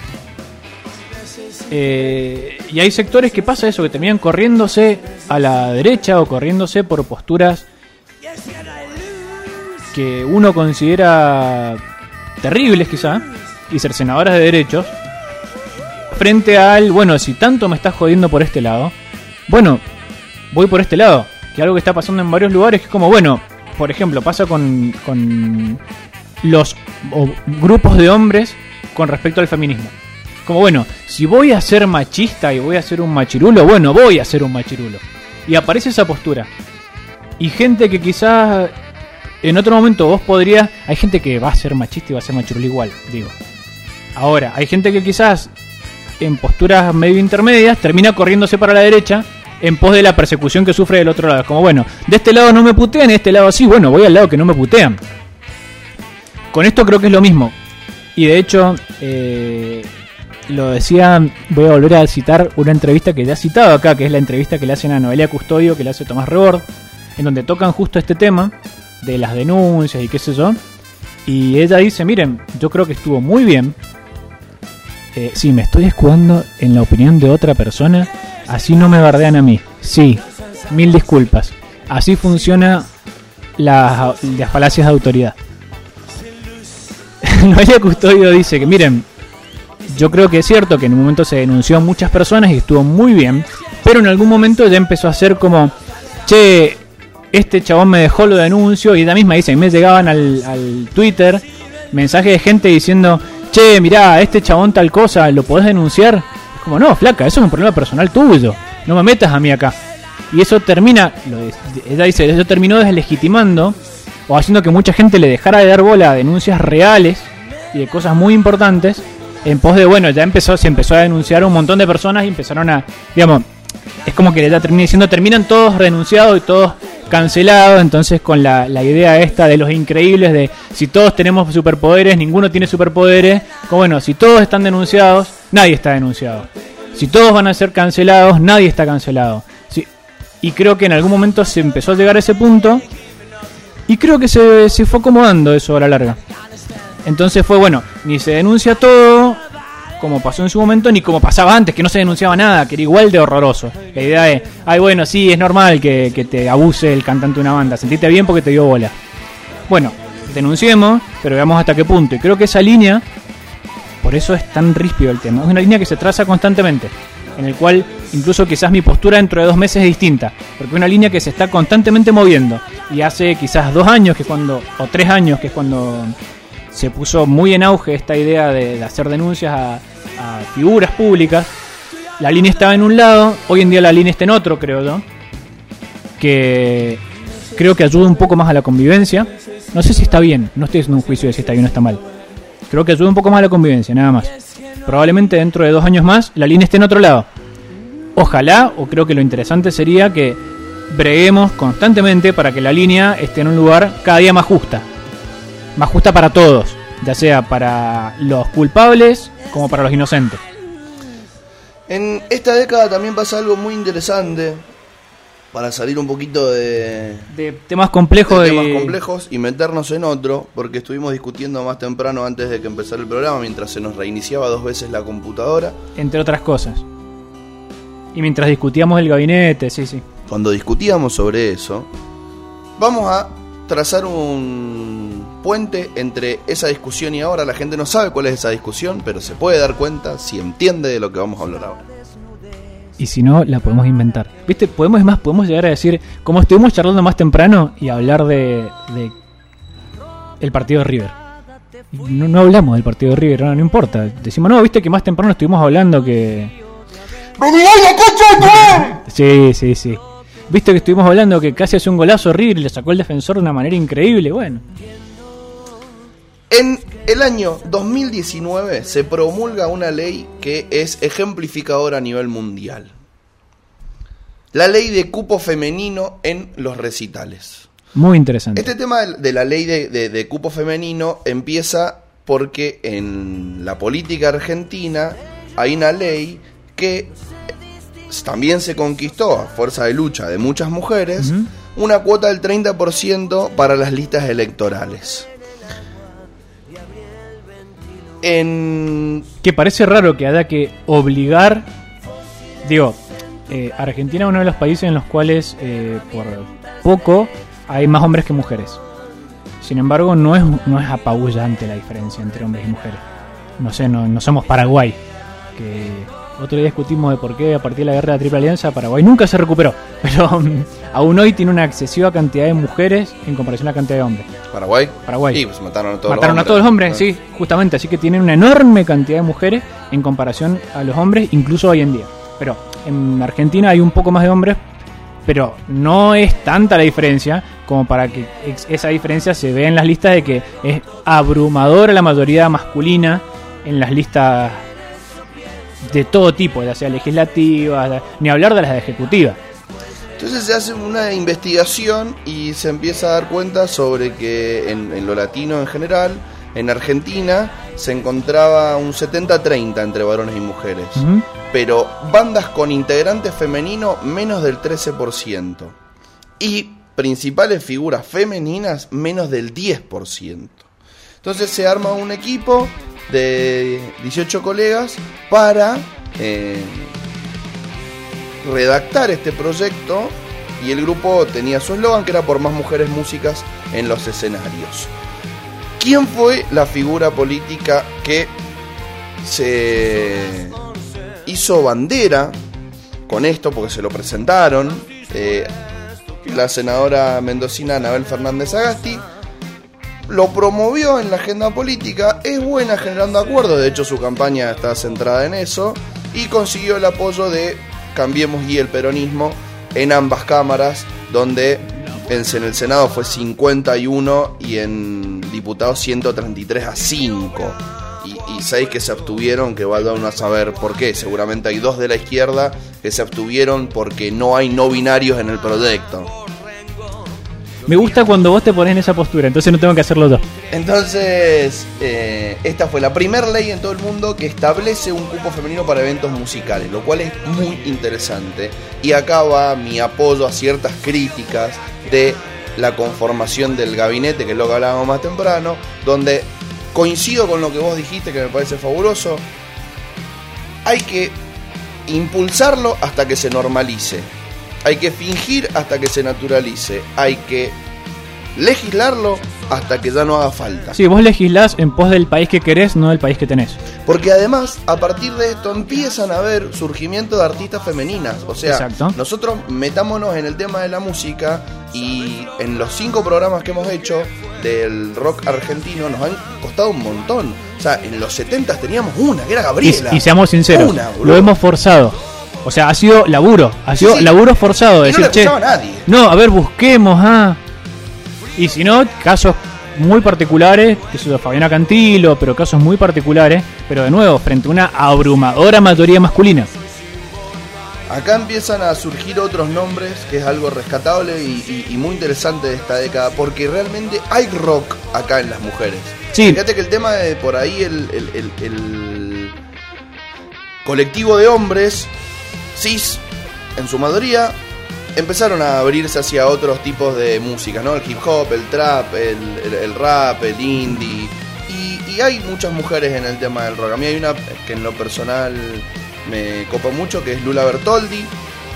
Eh, y hay sectores que pasa eso, que terminan corriéndose a la derecha o corriéndose por posturas que uno considera terribles quizá, y cercenadoras de derechos, frente al, bueno, si tanto me estás jodiendo por este lado, bueno, voy por este lado. Que algo que está pasando en varios lugares que es como, bueno, por ejemplo, pasa con, con los grupos de hombres con respecto al feminismo. Como, bueno, si voy a ser machista y voy a ser un machirulo, bueno, voy a ser un machirulo. Y aparece esa postura. Y gente que quizás en otro momento vos podrías... Hay gente que va a ser machista y va a ser machirulo igual, digo. Ahora, hay gente que quizás en posturas medio intermedias, termina corriéndose para la derecha en pos de la persecución que sufre del otro lado. Como bueno, de este lado no me putean, de este lado sí, bueno, voy al lado que no me putean. Con esto creo que es lo mismo. Y de hecho, eh, lo decía, voy a volver a citar una entrevista que ya he citado acá, que es la entrevista que le hacen a Noelia Custodio, que le hace Tomás Rebord, en donde tocan justo este tema de las denuncias y qué sé yo. Y ella dice, miren, yo creo que estuvo muy bien eh, sí, me estoy escudando en la opinión de otra persona, así no me bardean a mí. Sí, mil disculpas. Así funciona las, las falacias de autoridad. Noelia Custodio dice que, miren, yo creo que es cierto que en un momento se denunció a muchas personas y estuvo muy bien, pero en algún momento ya empezó a ser como, che, este chabón me dejó lo denuncio y ella misma dice, me llegaban al, Twitter mensajes de gente diciendo, che, mirá, este chabón tal cosa, ¿lo podés denunciar? Es como, no, flaca, eso es un problema personal tuyo, no me metas a mí acá. Y eso termina, lo ella dice, eso terminó deslegitimando o haciendo que mucha gente le dejara de dar bola a denuncias reales y de cosas muy importantes en pos de, bueno, ya empezó, se empezó a denunciar un montón de personas y empezaron a, digamos, es como que ya termina diciendo, terminan todos renunciados y todos cancelados, entonces con la, la, idea esta de los increíbles, de si todos tenemos superpoderes, ninguno tiene superpoderes, como bueno, si todos están denunciados, nadie está denunciado. Si todos van a ser cancelados, nadie está cancelado. Sí, y creo que en algún momento se empezó a llegar a ese punto y creo que se, se fue acomodando eso a la larga. Entonces fue bueno, ni se denuncia todo, como pasó en su momento, ni como pasaba antes, que no se denunciaba nada, que era igual de horroroso. La idea es, ay bueno, sí, es normal que, que te abuse el cantante de una banda, sentiste bien porque te dio bola. Bueno, denunciemos, pero veamos hasta qué punto. Y creo que esa línea, por eso es tan ríspido el tema, es una línea que se traza constantemente, en el cual incluso quizás mi postura dentro de dos meses es distinta, porque es una línea que se está constantemente moviendo. Y hace quizás dos años, que es cuando, o tres años, que es cuando se puso muy en auge esta idea de, hacer denuncias a, a, figuras públicas. La línea estaba en un lado, hoy en día la línea está en otro, creo yo. Que creo que ayuda un poco más a la convivencia. No sé si está bien, no estoy haciendo un juicio de si está bien o está mal. Creo que ayuda un poco más a la convivencia, nada más. Probablemente dentro de dos años más la línea esté en otro lado. Ojalá, o creo que lo interesante sería que breguemos constantemente para que la línea esté en un lugar cada día más justa más justa para todos, ya sea para los culpables como para los inocentes. En esta década también pasa algo muy interesante para salir un poquito de, de temas complejos de temas complejos y meternos en otro, porque estuvimos discutiendo más temprano antes de que empezara el programa, mientras se nos reiniciaba dos veces la computadora. Entre otras cosas. Y mientras discutíamos el gabinete, sí, sí. Cuando discutíamos sobre eso, vamos a trazar un puente entre esa discusión y ahora. La gente no sabe cuál es esa discusión, pero se puede dar cuenta si entiende de lo que vamos a hablar ahora. Y si no, la podemos inventar. ¿Viste? Podemos, es más, podemos llegar a decir, como estuvimos charlando más temprano y hablar de, de el partido de River. No, no hablamos del partido de River, no, no importa. Decimos, no, viste que más temprano estuvimos hablando que... Sí, sí, sí. Viste que estuvimos hablando que casi hace un golazo River y le sacó el defensor de una manera increíble. Bueno, en el año 2019 se promulga una ley que es ejemplificadora a nivel mundial. La ley de cupo femenino en los recitales. Muy interesante. Este tema de la ley de, de, de cupo femenino empieza porque en la política argentina hay una ley que también se conquistó a fuerza de lucha de muchas mujeres, uh -huh. una cuota del 30% para las listas electorales. Que parece raro que haya que obligar. Digo, eh, Argentina es uno de los países en los cuales eh, por poco hay más hombres que mujeres. Sin embargo, no es, no es apabullante la diferencia entre hombres y mujeres. No sé, no, no somos Paraguay. Que otro día discutimos de por qué a partir de la guerra de la Triple Alianza Paraguay nunca se recuperó. Pero um, aún hoy tiene una excesiva cantidad de mujeres en comparación a la cantidad de hombres. ¿Paraguay? Paraguay. Sí, pues mataron a todos mataron los hombres. a todos los hombres, sí, justamente. Así que tienen una enorme cantidad de mujeres en comparación a los hombres, incluso hoy en día. Pero en Argentina hay un poco más de hombres, pero no es tanta la diferencia como para que esa diferencia se vea en las listas de que es abrumadora la mayoría masculina en las listas de todo tipo, ya sea legislativas, ni hablar de las ejecutivas. Entonces se hace una investigación y se empieza a dar cuenta sobre que en, en lo latino en general, en Argentina, se encontraba un 70-30 entre varones y mujeres. Uh -huh. Pero bandas con integrantes femeninos, menos del 13%. Y principales figuras femeninas, menos del 10%. Entonces se arma un equipo de 18 colegas para eh, redactar este proyecto y el grupo tenía su eslogan que era por más mujeres músicas en los escenarios. ¿Quién fue la figura política que se hizo bandera con esto porque se lo presentaron? Eh, la senadora mendocina Anabel Fernández Agasti lo promovió en la agenda política, es buena generando acuerdos, de hecho su campaña está centrada en eso, y consiguió el apoyo de Cambiemos y el peronismo en ambas cámaras, donde en el Senado fue 51 y en diputados 133 a 5. Y, y 6 que se abstuvieron, que valga uno a saber por qué. Seguramente hay dos de la izquierda que se abstuvieron porque no hay no binarios en el proyecto. Me gusta cuando vos te pones en esa postura, entonces no tengo que hacerlo yo. Entonces, eh, esta fue la primera ley en todo el mundo que establece un cupo femenino para eventos musicales, lo cual es muy interesante. Y acá va mi apoyo a ciertas críticas de la conformación del gabinete, que es lo que hablábamos más temprano, donde coincido con lo que vos dijiste, que me parece fabuloso. Hay que impulsarlo hasta que se normalice. Hay que fingir hasta que se naturalice. Hay que legislarlo hasta que ya no haga falta. Sí, vos legislás en pos del país que querés, no del país que tenés. Porque además, a partir de esto, empiezan a haber surgimiento de artistas femeninas. O sea, Exacto. nosotros metámonos en el tema de la música y en los cinco programas que hemos hecho del rock argentino nos han costado un montón. O sea, en los 70 teníamos una, que era Gabriela. y seamos sinceros, Una, lo hemos forzado. O sea, ha sido laburo, ha sido sí. laburo forzado. de Y no decir, la che, escuchaba nadie. no, a ver, busquemos, ah. Y si no, casos muy particulares, que es Fabiana Cantilo, pero casos muy particulares, pero de nuevo, frente a una abrumadora mayoría masculina. Acá empiezan a surgir otros nombres, que es algo rescatable y, y- y muy interesante de esta década, porque realmente hay rock acá en las mujeres. Sí. Fíjate que el tema de por ahí, el, el- el- el colectivo de hombres, cis, en su mayoría, empezaron a abrirse hacia otros tipos de música, ¿no? El hip hop, el trap, el, el- el rap, el indie. Y, y hay muchas mujeres en el tema del rock. A mí hay una que en lo personal me copa mucho, que es Lula Bertoldi,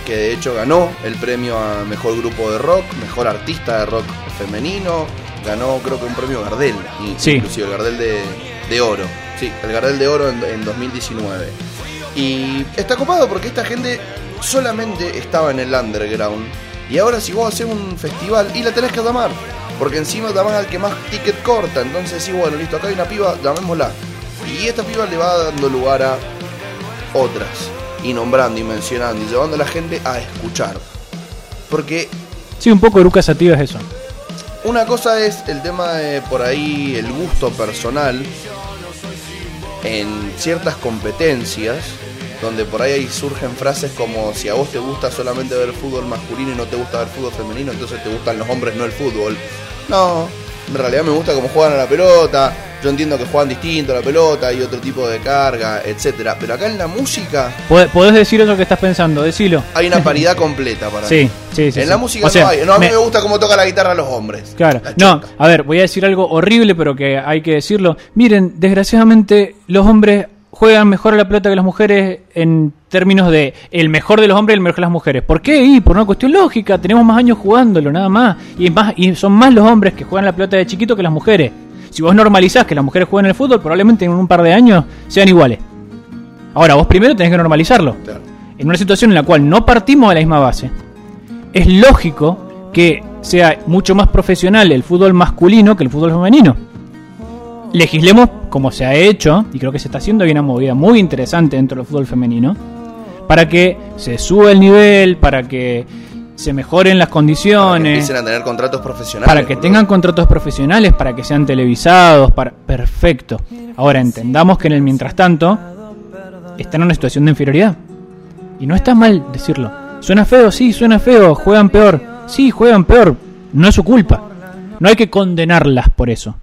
que de hecho ganó el premio a Mejor Grupo de Rock, Mejor Artista de Rock Femenino, ganó creo que un premio Gardel, y- Sí. inclusive el Gardel de, de Oro, sí, el Gardel de Oro en, en 2019. Y está copado porque esta gente solamente estaba en el underground. Y ahora si vos haces un festival y la tenés que llamar. Porque encima llaman al que más ticket corta. Entonces sí, bueno, listo, acá hay una piba, llamémosla. Y esta piba le va dando lugar a otras. Y nombrando y mencionando y llevando a la gente a escuchar. Porque Sí, un poco Eruca Sativa es eso. una cosa es el tema de por ahí el gusto personal en ciertas competencias, donde por ahí surgen frases como si a vos te gusta solamente ver fútbol masculino y no te gusta ver fútbol femenino, entonces te gustan los hombres, no el fútbol. No, en realidad me gusta cómo juegan a la pelota, yo entiendo que juegan distinto a la pelota, hay otro tipo de carga, etcétera. Pero acá en la música Pod- Podés decir eso que estás pensando, decilo. hay una paridad completa para Sí, mí. sí, sí. en sí. la música O sea, no hay. No, a mí me- me gusta cómo toca la guitarra los hombres. Claro, La no, a ver, voy a decir algo horrible, pero que hay que decirlo. Miren, desgraciadamente los hombres juegan mejor a la pelota que las mujeres en términos de el mejor de los hombres y el mejor de las mujeres. ¿Por qué? Y por una cuestión lógica, tenemos más años jugándolo, nada más. Y, más, y son más los hombres que juegan la pelota de chiquito que las mujeres. Si vos normalizás que las mujeres juegan el fútbol, probablemente en un par de años sean iguales. Ahora, vos primero tenés que normalizarlo Claro. en una situación en la cual no partimos de la misma base, es lógico que sea mucho más profesional el fútbol masculino que el fútbol femenino. Legislemos como se ha hecho, y creo que se está haciendo, hay una movida muy interesante dentro del fútbol femenino, para que se suba el nivel, para que se mejoren las Para que condiciones, empiecen a tener contratos profesionales. para que boludo. tengan contratos profesionales, para que sean televisados, para perfecto. Ahora entendamos que en el mientras tanto están en una situación de inferioridad. Y no está mal decirlo. Suena feo, sí, suena feo, juegan peor. Sí, juegan peor. No es su culpa. No hay que condenarlas por eso.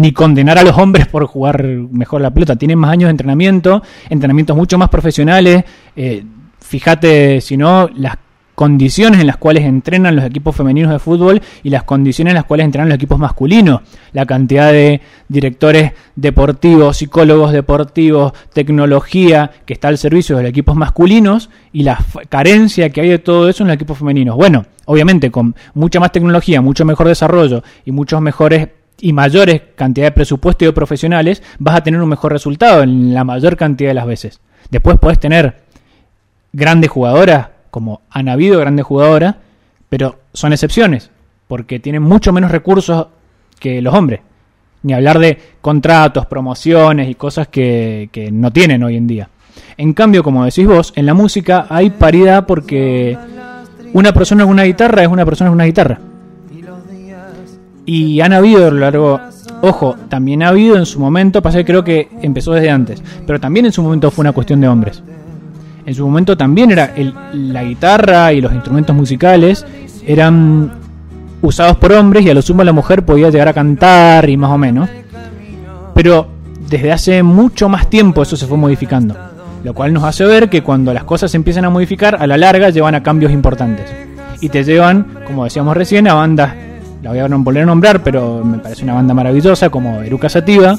Ni condenar a los hombres por jugar mejor la pelota. Tienen más años de entrenamiento, entrenamientos mucho más profesionales. Eh, fíjate, si no, las condiciones en las cuales entrenan los equipos femeninos de fútbol y las condiciones en las cuales entrenan los equipos masculinos. La cantidad de directores deportivos, psicólogos deportivos, tecnología que está al servicio de los equipos masculinos y la carencia que hay de todo eso en los equipos femeninos. Bueno, obviamente con mucha más tecnología, mucho mejor desarrollo y muchos mejores y mayores cantidad de presupuesto y de profesionales, vas a tener un mejor resultado en la mayor cantidad de las veces. Después podés tener grandes jugadoras, como han habido grandes jugadoras, pero son excepciones, porque tienen mucho menos recursos que los hombres. Ni hablar de contratos, promociones y cosas que, que no tienen hoy en día. En cambio, como decís vos, en la música hay paridad porque una persona con una guitarra es una persona con una guitarra. Y han habido a lo largo. Ojo, también ha habido en su momento, pasa que creo que empezó desde antes, pero también en su momento fue una cuestión de hombres. En su momento también era el, la guitarra y los instrumentos musicales eran usados por hombres y a lo sumo la mujer podía llegar a cantar y más o menos. Pero desde hace mucho más tiempo eso se fue modificando. Lo cual nos hace ver que cuando las cosas se empiezan a modificar, a la larga llevan a cambios importantes. Y te llevan, como decíamos recién, a bandas, la voy a volver a nombrar, pero me parece una banda maravillosa como Eruca Sativa,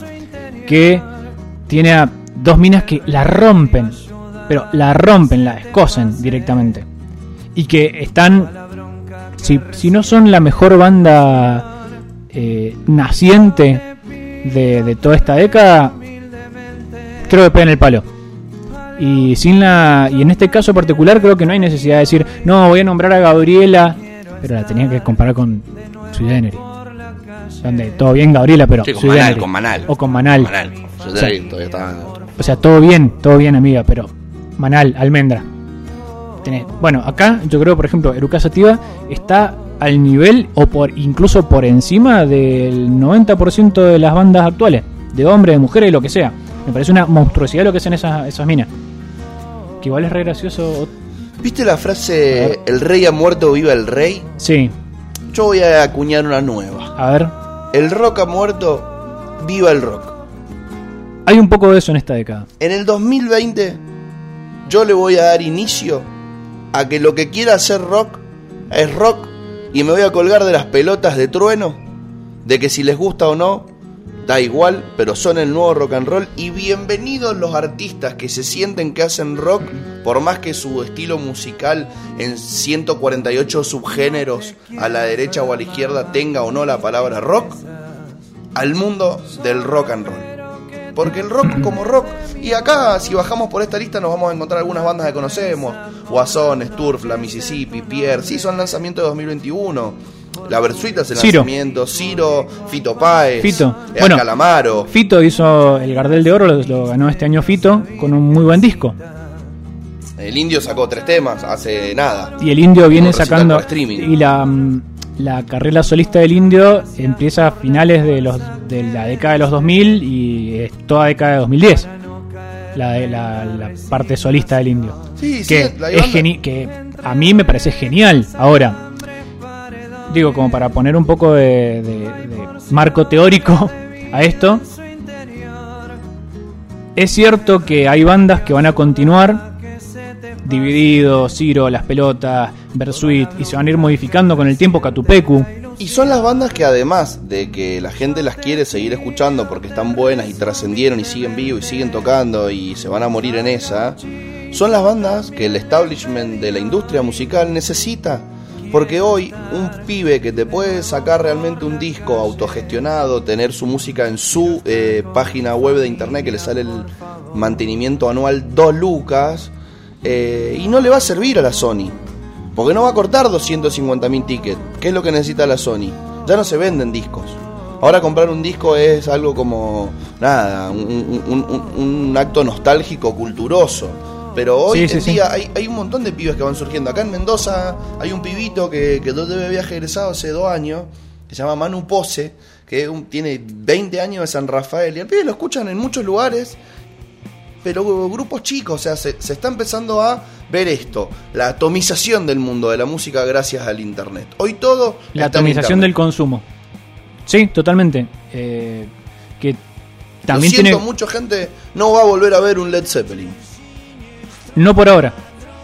que tiene a dos minas que la rompen, pero la rompen, la descosen directamente. Y que están, si, si no son la mejor banda eh, naciente de, de toda esta década, creo que pegan el palo. Y sin la y en este caso particular creo que no hay necesidad de decir, no, voy a nombrar a Gabriela, pero la tenía que comparar con Sui Generis. Donde todo bien Gabriela, pero Sí, con Manal, Generis. con Manal. O con Manal. Manal. Yo O sea, todavía estaba- O sea, todo bien, todo bien, amiga, pero Manal, Almendra. Tenés- Bueno, acá yo creo, por ejemplo, Eruca Sativa está al nivel o por incluso por encima del 90% de las bandas actuales, de hombres, de mujeres, lo que sea. Me parece una monstruosidad lo que hacen esas, esas minas. Que igual es re gracioso. ¿Viste la frase el rey ha muerto, viva el rey? Sí, Yo voy a acuñar una nueva. a ver, El rock ha muerto, viva el rock. hay un poco de eso en esta década. En el 2020 yo le voy a dar inicio a que lo que quiera hacer rock es rock y me voy a colgar de las pelotas de trueno de que si les gusta o no da igual, pero son el nuevo rock and roll y bienvenidos los artistas que se sienten que hacen rock por más que su estilo musical en 148 subgéneros a la derecha o a la izquierda tenga o no la palabra rock al mundo del rock and roll. Porque el rock como rock, y acá si bajamos por esta lista nos vamos a encontrar algunas bandas que conocemos, Guasón, Sturf, La Mississippi, Pierre, sí son lanzamientos de 2021. La Versuita es el Ciro. lanzamiento, Ciro, Fito Páez, Fito. eh, Bueno. Calamaro. Fito hizo el Gardel de Oro, lo, lo ganó este año Fito, con un muy buen disco. El indio sacó tres temas hace nada. Y el indio viene sacando. Y la, mm, la carrera solista del indio empieza a finales de, los, de la década de los 2000 y es toda década de 2010. La, la, la parte solista del indio. Sí, sí, que, la es que a mí me parece genial. Ahora, digo, como para poner un poco de, marco teórico a esto, es cierto que hay bandas que van a continuar, Dividido, Ciro, Las Pelotas, Versuit, y se van a ir modificando con el tiempo, Catupecu. Y son las bandas que además de que la gente las quiere seguir escuchando porque están buenas y trascendieron y siguen vivo y siguen tocando y se van a morir en esa, son las bandas que el establishment de la industria musical necesita. Porque hoy un pibe que te puede sacar realmente un disco autogestionado, tener su música en su eh, página web de internet que le sale el mantenimiento anual 2 lucas, eh, y no le va a servir a la Sony. Porque no va a cortar 250.000 tickets, que es lo que necesita la Sony. Ya no se venden discos. Ahora comprar un disco es algo como, nada, un, acto nostálgico, culturoso. Pero hoy Sí, en sí. día hay, hay un montón de pibes que van surgiendo. Acá en Mendoza hay un pibito que quedó de viaje egresado hace dos años, que se llama Manu Pose, que un- tiene 20 años de San Rafael. Y al pibe lo escuchan en muchos lugares pero grupos chicos, o sea, se, se está empezando a ver esto, la atomización del mundo de la música gracias al internet. Hoy todo La atomización del consumo. Sí, totalmente. Eh, que Lo también siento, tiene. mucha gente no va a volver a ver un Led Zeppelin. No por ahora,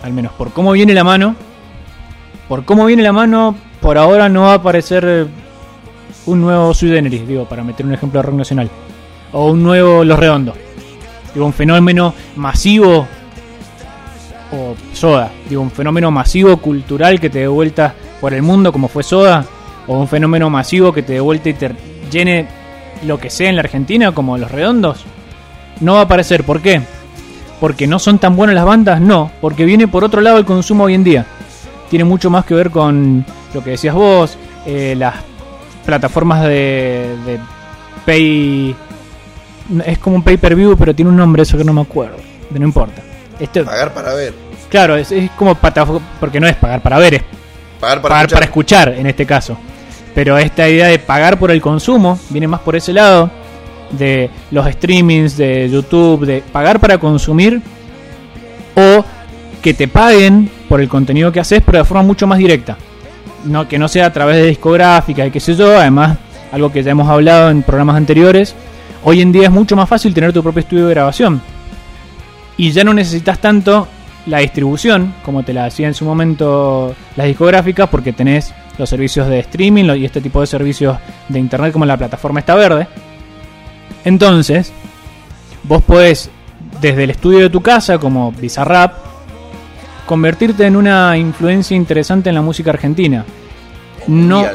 al menos por cómo viene la mano. Por cómo viene la mano, por ahora no va a aparecer eh, un nuevo Sui digo, para meter un ejemplo de rock nacional. O un nuevo Los Redondos. Digo, un fenómeno masivo. O Soda. Digo, un fenómeno masivo cultural que te dé vuelta por el mundo como fue Soda. O un fenómeno masivo que te dé vuelta y te llene lo que sea en la Argentina como Los Redondos. No va a aparecer. ¿Por qué? Porque no son tan buenas las bandas, no, porque viene por otro lado el consumo hoy en día. Tiene mucho más que ver con lo que decías vos, eh, las plataformas de, de pay. Es como un pay per view, pero tiene un nombre, eso que no me acuerdo. No importa. Este, Pagar para ver. claro, es, es como plata- porque no es pagar para ver, es Pagar para pagar escuchar. para escuchar en este caso. Pero esta idea de pagar por el consumo viene más por ese lado, de los streamings de YouTube, de pagar para consumir o que te paguen por el contenido que haces, pero de forma mucho más directa. No, que no sea a través de discográfica y qué sé yo, además, algo que ya hemos hablado en programas anteriores, hoy en día es mucho más fácil tener tu propio estudio de grabación. Y ya no necesitas tanto la distribución, como te la hacía en su momento las discográficas, porque tenés los servicios de streaming y este tipo de servicios de internet como la plataforma está verde. Entonces, vos podés, desde el estudio de tu casa, como Bizarrap, convertirte en una influencia interesante en la música argentina. No,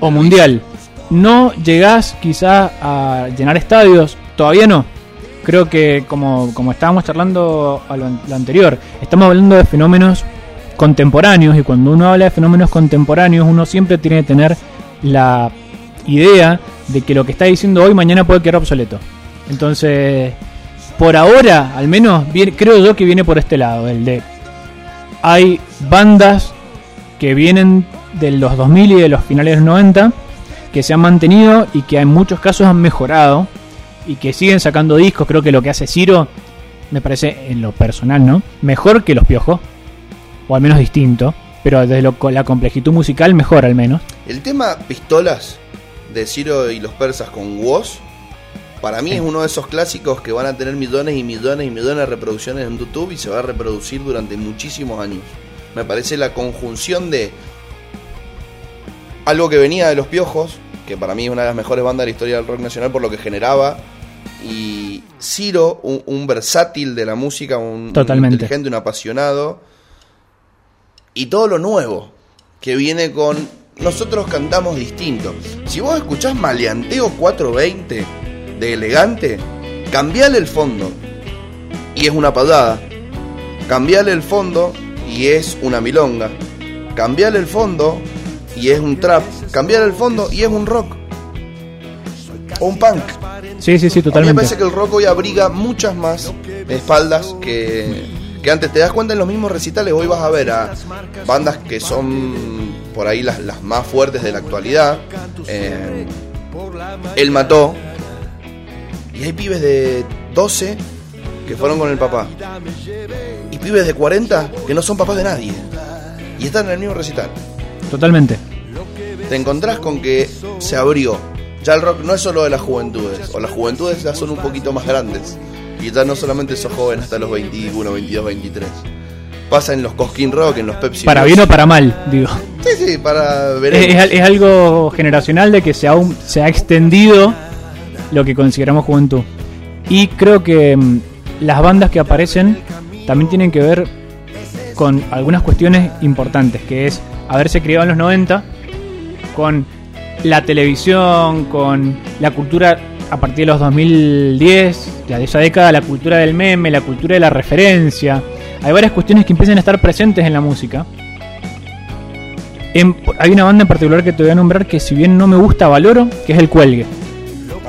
o mundial. No llegás quizá a llenar estadios, todavía no. Creo que como, como estábamos charlando a lo, lo anterior, estamos hablando de fenómenos contemporáneos y cuando uno habla de fenómenos contemporáneos uno siempre tiene que tener la idea de que lo que está diciendo hoy mañana puede quedar obsoleto. Entonces, por ahora, al menos, creo yo que viene por este lado, el de hay bandas que vienen de los 2000 y de los finales de los 90 que se han mantenido y que en muchos casos han mejorado y que siguen sacando discos. Creo que lo que hace Ciro me parece en lo personal, ¿no? Mejor que los piojos, o al menos distinto, pero desde lo, la complejidad musical mejor al menos. El tema Pistolas de Ciro y los persas con Woz, para mí es uno de esos clásicos que van a tener millones y millones y millones de reproducciones en YouTube y se va a reproducir durante muchísimos años. Me parece la conjunción de algo que venía de los piojos, que para mí es una de las mejores bandas de la historia del rock nacional por lo que generaba, y Ciro, un, versátil de la música, un, un inteligente, un apasionado, y todo lo nuevo que viene con nosotros cantamos distinto. Si vos escuchás Maleanteo 420 de Elegante, cambiale el fondo y es una padada. Cambiale el fondo y es una milonga. Cambiale el fondo y es un trap. Cambiale el fondo y es un rock. O un punk. Sí, sí, sí, totalmente. A mí me parece que el rock hoy abriga muchas más espaldas que, que antes. Te das cuenta en los mismos recitales, hoy vas a ver a bandas que son por ahí las, las más fuertes de la actualidad. Eh, él mató. Y hay pibes de 12 que fueron con el papá. Y pibes de 40 que no son papás de nadie. Y están en el mismo recital. Totalmente. Te encontrás con que se abrió. Ya el rock no es solo de las juventudes. O las juventudes ya son un poquito más grandes. Y ya no solamente sos joven hasta los 21, 22, 23 pasa en los Cosquín Rock, en los Pepsi. Para bien o para mal, digo. Sí, sí, para ver. Es, algo generacional de que se ha, se ha extendido lo que consideramos juventud. Y creo que mm, las bandas que aparecen también tienen que ver con algunas cuestiones importantes, que es haberse criado en los 90, con la televisión, con la cultura a partir de los 2010, de esa década, la cultura del meme, la cultura de la referencia, hay varias cuestiones que empiezan a estar presentes en la música. hay una banda en particular que te voy a nombrar que si bien no me gusta, valoro, que es El Cuelgue.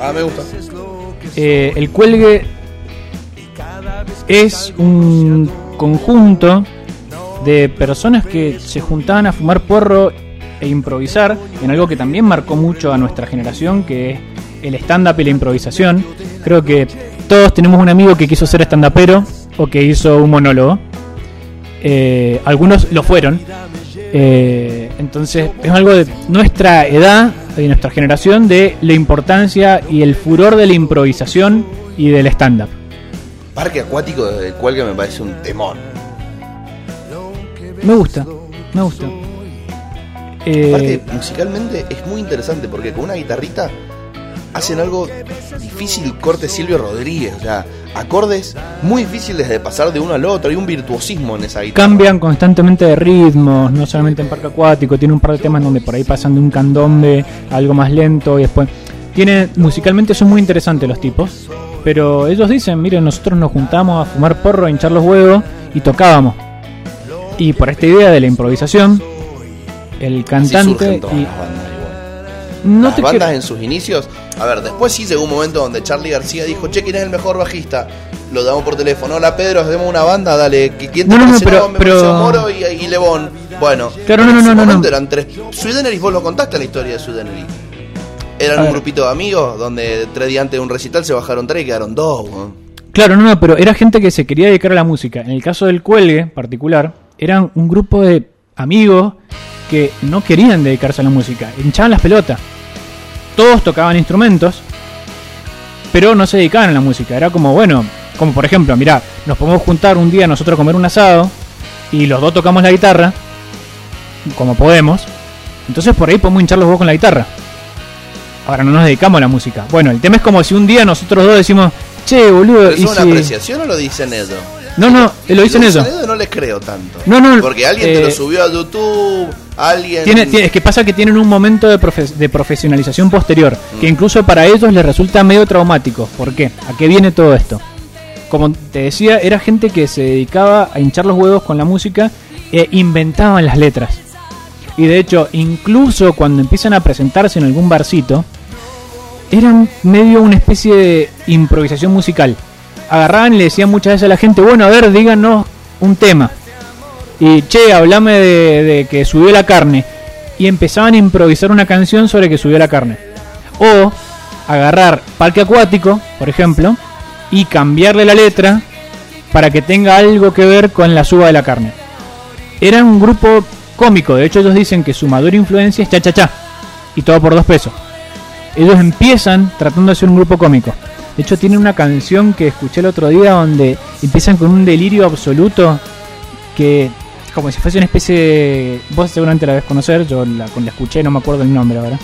Ah, me gusta. Eh, el Cuelgue es un conjunto de personas que se juntaban a fumar porro e improvisar en algo que también marcó mucho a nuestra generación, que es el stand-up y la improvisación. Creo que todos tenemos un amigo que quiso ser stand-upero o que hizo un monólogo. Eh, algunos lo fueron. Eh, entonces es algo de nuestra edad, de nuestra generación, de la importancia y el furor de la improvisación y del stand-up. Parque acuático del cual que me parece un temor. Me gusta, me gusta. Aparte, eh, musicalmente es muy interesante porque con una guitarrita hacen algo difícil corte Silvio Rodríguez, o sea, acordes muy difíciles de pasar de uno al otro, hay un virtuosismo en esa guitarra. Cambian constantemente de ritmos, no solamente en parque acuático, tiene un par de temas donde por ahí pasan de un candombe a algo más lento y después tiene musicalmente son muy interesantes los tipos, pero ellos dicen, miren, nosotros nos juntamos a fumar porro, a hinchar los huevos y tocábamos. Y por esta idea de la improvisación, el cantante y no las bandas en sus inicios. A ver, después sí llegó un momento donde Charlie García dijo, che, ¿quién es el mejor bajista? Lo damos por teléfono. Hola Pedro, hacemos una banda, dale. ¿Quién te no, no, pero, me pero... Moro y, y Lebón. Bueno, Claro, no, no, en no, no, momento no. eran tres. Sudeneris, vos lo contaste la historia de Sudeneris. Eran un grupito de amigos donde tres días antes de un recital se bajaron tres y quedaron dos. weón. Claro, no, no, pero era gente que se quería dedicar a la música. En el caso del cuelgue particular, eran un grupo de amigos que no querían dedicarse a la música, hinchaban las pelotas. Todos tocaban instrumentos, pero no se dedicaban a la música. Era como, bueno, como por ejemplo, mirá, nos podemos juntar un día nosotros a comer un asado y los dos tocamos la guitarra, como podemos. Entonces por ahí podemos hinchar los huevos con la guitarra. Ahora no nos dedicamos a la música. Bueno, el tema es como si un día nosotros dos decimos, che, boludo, ¿Pero y ¿Es una si- apreciación o lo dicen ellos? No, no, eh, lo dicen ellos no les creo tanto. No, no, Porque alguien te eh, lo subió a YouTube, alguien. Tiene, tiene- es que pasa que tienen un momento de, profe- de profesionalización posterior, que incluso para ellos les resulta medio traumático. ¿Por qué? ¿A qué viene todo esto? Como te decía, era gente que se dedicaba a hinchar los huevos con la música e inventaban las letras. Y de hecho, incluso cuando empiezan a presentarse en algún barcito, eran medio una especie de improvisación musical. Agarraban y le decían muchas veces a la gente, bueno, a ver, díganos un tema. Y che, hablame de, de que subió la carne. Y empezaban a improvisar una canción sobre que subió la carne. O agarrar parque acuático, por ejemplo, y cambiarle la letra para que tenga algo que ver con la suba de la carne. Era un grupo cómico, de hecho ellos dicen que su mayor influencia es cha cha cha. Y todo por dos pesos. Ellos empiezan tratando de ser un grupo cómico. De hecho tienen una canción que escuché el otro día donde empiezan con un delirio absoluto que como si fuese una especie de... Vos seguramente la debes conocer, yo la, la escuché, no me acuerdo el nombre ahora.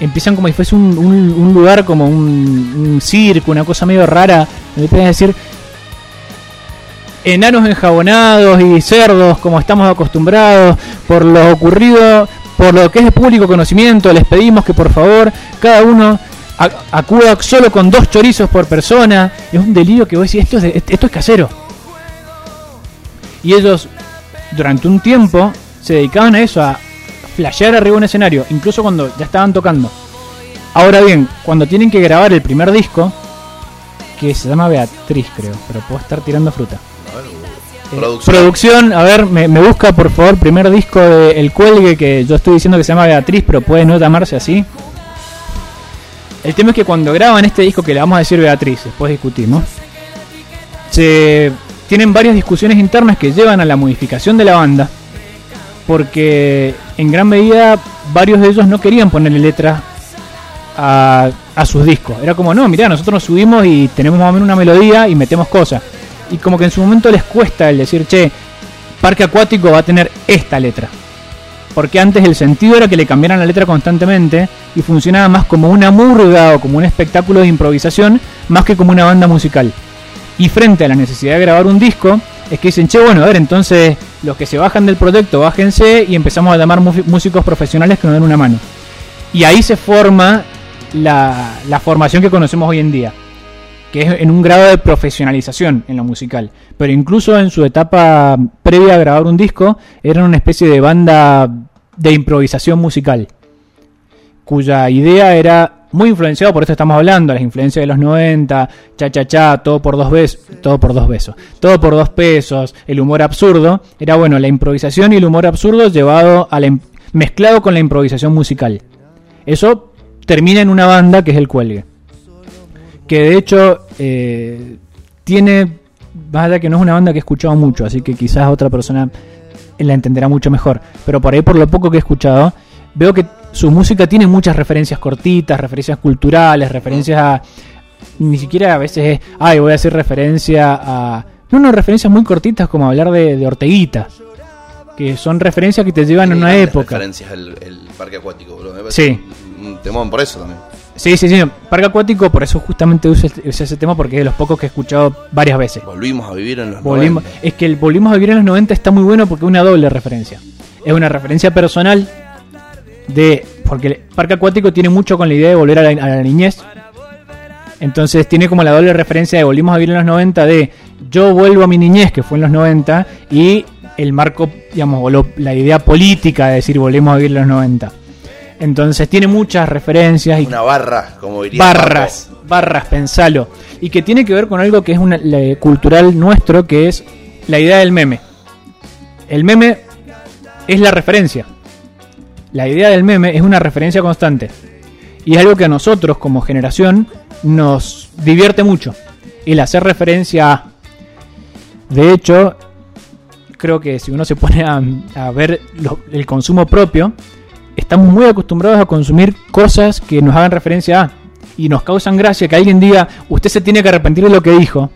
Empiezan como si fuese un, un- lugar, como un, un circo, una cosa medio rara. donde empiezan a decir enanos enjabonados y cerdos, como estamos acostumbrados, por lo ocurrido, por lo que es de público conocimiento, les pedimos que por favor cada uno acuda solo con dos chorizos por persona. Es un delirio que vos decís, esto es, de- esto es casero. Y ellos, durante un tiempo, se dedicaban a eso, a flashear arriba un escenario, incluso cuando ya estaban tocando. Ahora bien, cuando tienen que grabar el primer disco, que se llama Beatriz, creo, pero puedo estar tirando fruta. A ver, Eh, Producción. producción, a ver, me, me busca por favor primer disco de El Cuelgue, que yo estoy diciendo que se llama Beatriz, pero puede no llamarse así. El tema es que cuando graban este disco, que le vamos a decir Beatriz, después discutimos, se tienen varias discusiones internas que llevan a la modificación de la banda, porque en gran medida varios de ellos no querían ponerle letra a, a sus discos. Era como, no, mirá, nosotros nos subimos y tenemos más o menos una melodía y metemos cosas. Y como que en su momento les cuesta el decir, che, Parque Acuático va a tener esta letra. Porque antes el sentido era que le cambiaran la letra constantemente y funcionaba más como una murga o como un espectáculo de improvisación más que como una banda musical. Y frente a la necesidad de grabar un disco, es que dicen, che, bueno, a ver, entonces los que se bajan del proyecto, bájense y empezamos a llamar músicos profesionales que nos den una mano. Y ahí se forma la, la formación que conocemos hoy en día, que es en un grado de profesionalización en lo musical. Pero incluso en su etapa previa a grabar un disco, eran una especie de banda de improvisación musical, cuya idea era muy influenciado, por eso estamos hablando, las influencias de los 90, cha cha cha, todo por dos besos, todo por dos besos, todo por dos pesos, el humor absurdo, era bueno, la improvisación y el humor absurdo llevado a mezclado con la improvisación musical. Eso termina en una banda que es el cuelgue. Que de hecho eh, tiene, más allá que no es una banda que he escuchado mucho, así que quizás otra persona la entenderá mucho mejor. Pero por ahí, por lo poco que he escuchado, veo que su música tiene muchas referencias cortitas, referencias culturales, referencias a. Ni siquiera a veces es. Ay, voy a hacer referencia a. No, no, referencias muy cortitas como hablar de, de Orteguita. Que son referencias que te llevan a una época. referencias el parque acuático. Me parece Sí. Un temón por eso también. Sí, sí, sí. Parque Acuático, por eso justamente uso, este- ese tema porque es de los pocos que he escuchado varias veces. Volvimos a vivir en los Volvimos, 90. es que el Volvimos a vivir en los 90 está muy bueno porque es una doble referencia. Es una referencia personal de. Porque el Parque Acuático tiene mucho con la idea de volver a la, a la niñez. Entonces tiene como la doble referencia de Volvimos a vivir en los 90 de yo vuelvo a mi niñez, que fue en los 90, y el marco, digamos, o lo- la idea política de decir volvemos a vivir en los 90. Entonces tiene muchas referencias y Una barra, como diría. barras, barras, pensalo. Y que tiene que ver con algo que es una, la- cultural nuestro, que es la idea del meme. El meme es la referencia. La idea del meme es una referencia constante. Y es algo que a nosotros como generación nos divierte mucho. El hacer referencia a... De hecho, creo que si uno se pone a, ver el consumo propio, estamos muy acostumbrados a consumir cosas que nos hagan referencia a. Y nos causan gracia que alguien diga, usted se tiene que arrepentir de lo que dijo.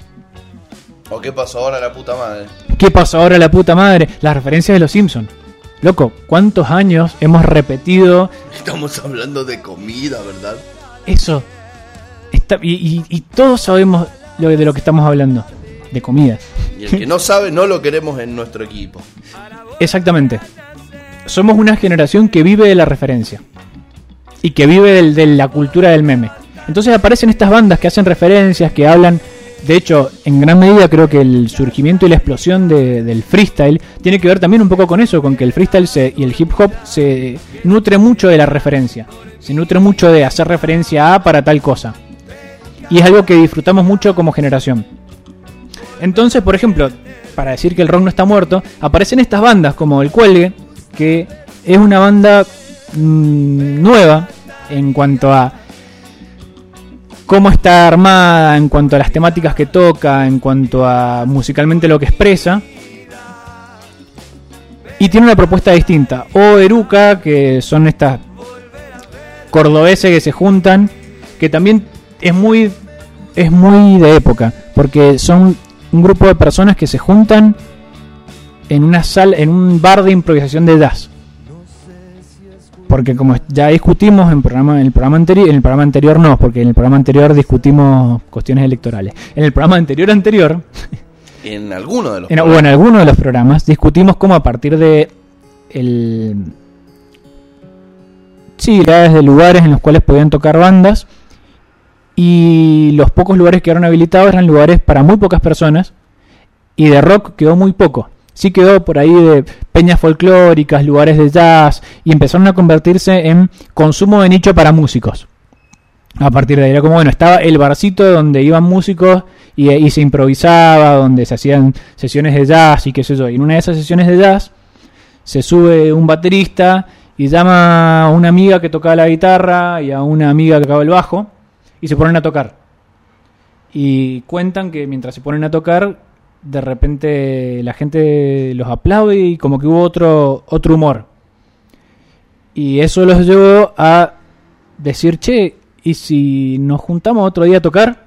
¿O qué pasó ahora la puta madre? ¿Qué pasó ahora la puta madre? Las referencias de los Simpsons. Loco, ¿cuántos años hemos repetido? Estamos hablando de comida, ¿verdad? Eso. Está, y, todos sabemos lo, de lo que estamos hablando. De comida. Y el que no sabe, no lo queremos en nuestro equipo. Exactamente. Somos una generación que vive de la referencia. Y que vive de la cultura del meme. Entonces aparecen estas bandas que hacen referencias, que hablan de hecho, en gran medida creo que el surgimiento y la explosión del freestyle tiene que ver también un poco con eso, con que el freestyle y el hip hop se nutre mucho de la referencia, se nutre mucho de hacer referencia a para tal cosa. Y es algo que disfrutamos mucho como generación. Entonces, por ejemplo, para decir que el rock no está muerto, aparecen estas bandas como El Cuelgue, que es una banda mm, nueva en cuanto a cómo está armada en cuanto a las temáticas que toca, en cuanto a musicalmente lo que expresa. Y tiene una propuesta distinta. O Eruca, que son estas cordobeses que se juntan, que también es muy es muy de época, porque son un grupo de personas que se juntan en una sala, en un bar de improvisación de jazz. Porque como ya discutimos en, programa, en el programa anterior, en el programa anterior no, porque en el programa anterior discutimos cuestiones electorales. En el programa anterior anterior, en alguno de los en, o en alguno de los programas discutimos cómo a partir de el sí, de lugares en los cuales podían tocar bandas y los pocos lugares que eran habilitados eran lugares para muy pocas personas y de rock quedó muy poco sí quedó por ahí de peñas folclóricas, lugares de jazz, y empezaron a convertirse en consumo de nicho para músicos. A partir de ahí era como, bueno, estaba el barcito donde iban músicos y, se improvisaba, donde se hacían sesiones de jazz y qué sé yo. Y en una de esas sesiones de jazz se sube un baterista y llama a una amiga que tocaba la guitarra y a una amiga que tocaba el bajo y se ponen a tocar. Y cuentan que mientras se ponen a tocar de repente la gente los aplaude y como que hubo otro, otro humor. Y eso los llevó a decir, che, ¿y si nos juntamos otro día a tocar?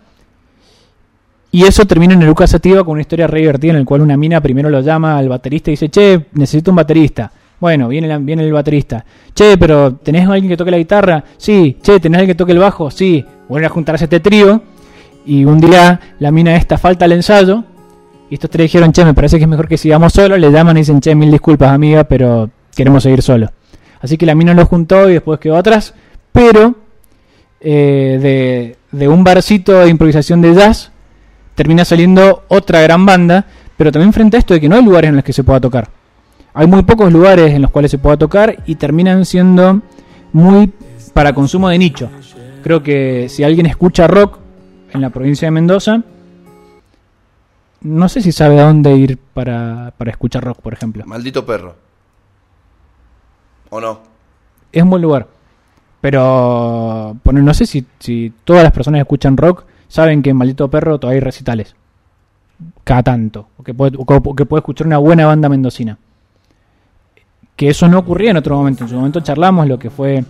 Y eso termina en Eruca Sativa con una historia re divertida en la cual una mina primero lo llama al baterista y dice, che, necesito un baterista. Bueno, viene, viene el baterista. Che, pero ¿tenés alguien que toque la guitarra? Sí. Che, ¿tenés alguien que toque el bajo? Sí. Vuelven a juntarse este trío. Y un día la mina esta falta el ensayo y estos tres dijeron, che, me parece que es mejor que sigamos solos. Le llaman y dicen, che, mil disculpas, amiga, pero queremos seguir solos. Así que la mina lo juntó y después quedó atrás. Pero eh, de, un barcito de improvisación de jazz termina saliendo otra gran banda. Pero también frente a esto de que no hay lugares en los que se pueda tocar. Hay muy pocos lugares en los cuales se pueda tocar y terminan siendo muy para consumo de nicho. Creo que si alguien escucha rock en la provincia de Mendoza, no sé si sabe a dónde ir para, para escuchar rock, por ejemplo. Maldito perro. ¿O no? Es un buen lugar. Pero bueno, no sé si, si todas las personas que escuchan rock saben que en Maldito Perro todavía hay recitales. Cada tanto. O que, puede, que puede escuchar una buena banda mendocina. Que eso no ocurría en otro momento. En su momento charlamos lo que fue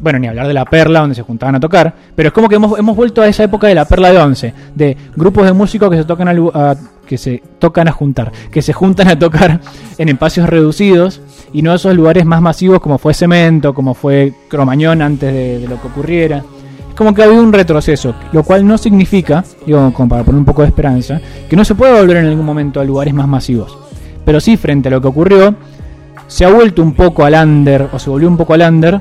bueno, ni hablar de la perla donde se juntaban a tocar, pero es como que hemos, hemos vuelto a esa época de la perla de once, de grupos de músicos que se tocan a, que se tocan a juntar, que se juntan a tocar en espacios reducidos y no esos lugares más masivos como fue Cemento, como fue Cromañón antes de, lo que ocurriera. Es como que ha habido un retroceso, lo cual no significa, digo, como para poner un poco de esperanza, que no se pueda volver en algún momento a lugares más masivos. Pero sí, frente a lo que ocurrió, se ha vuelto un poco al under, o se volvió un poco al under,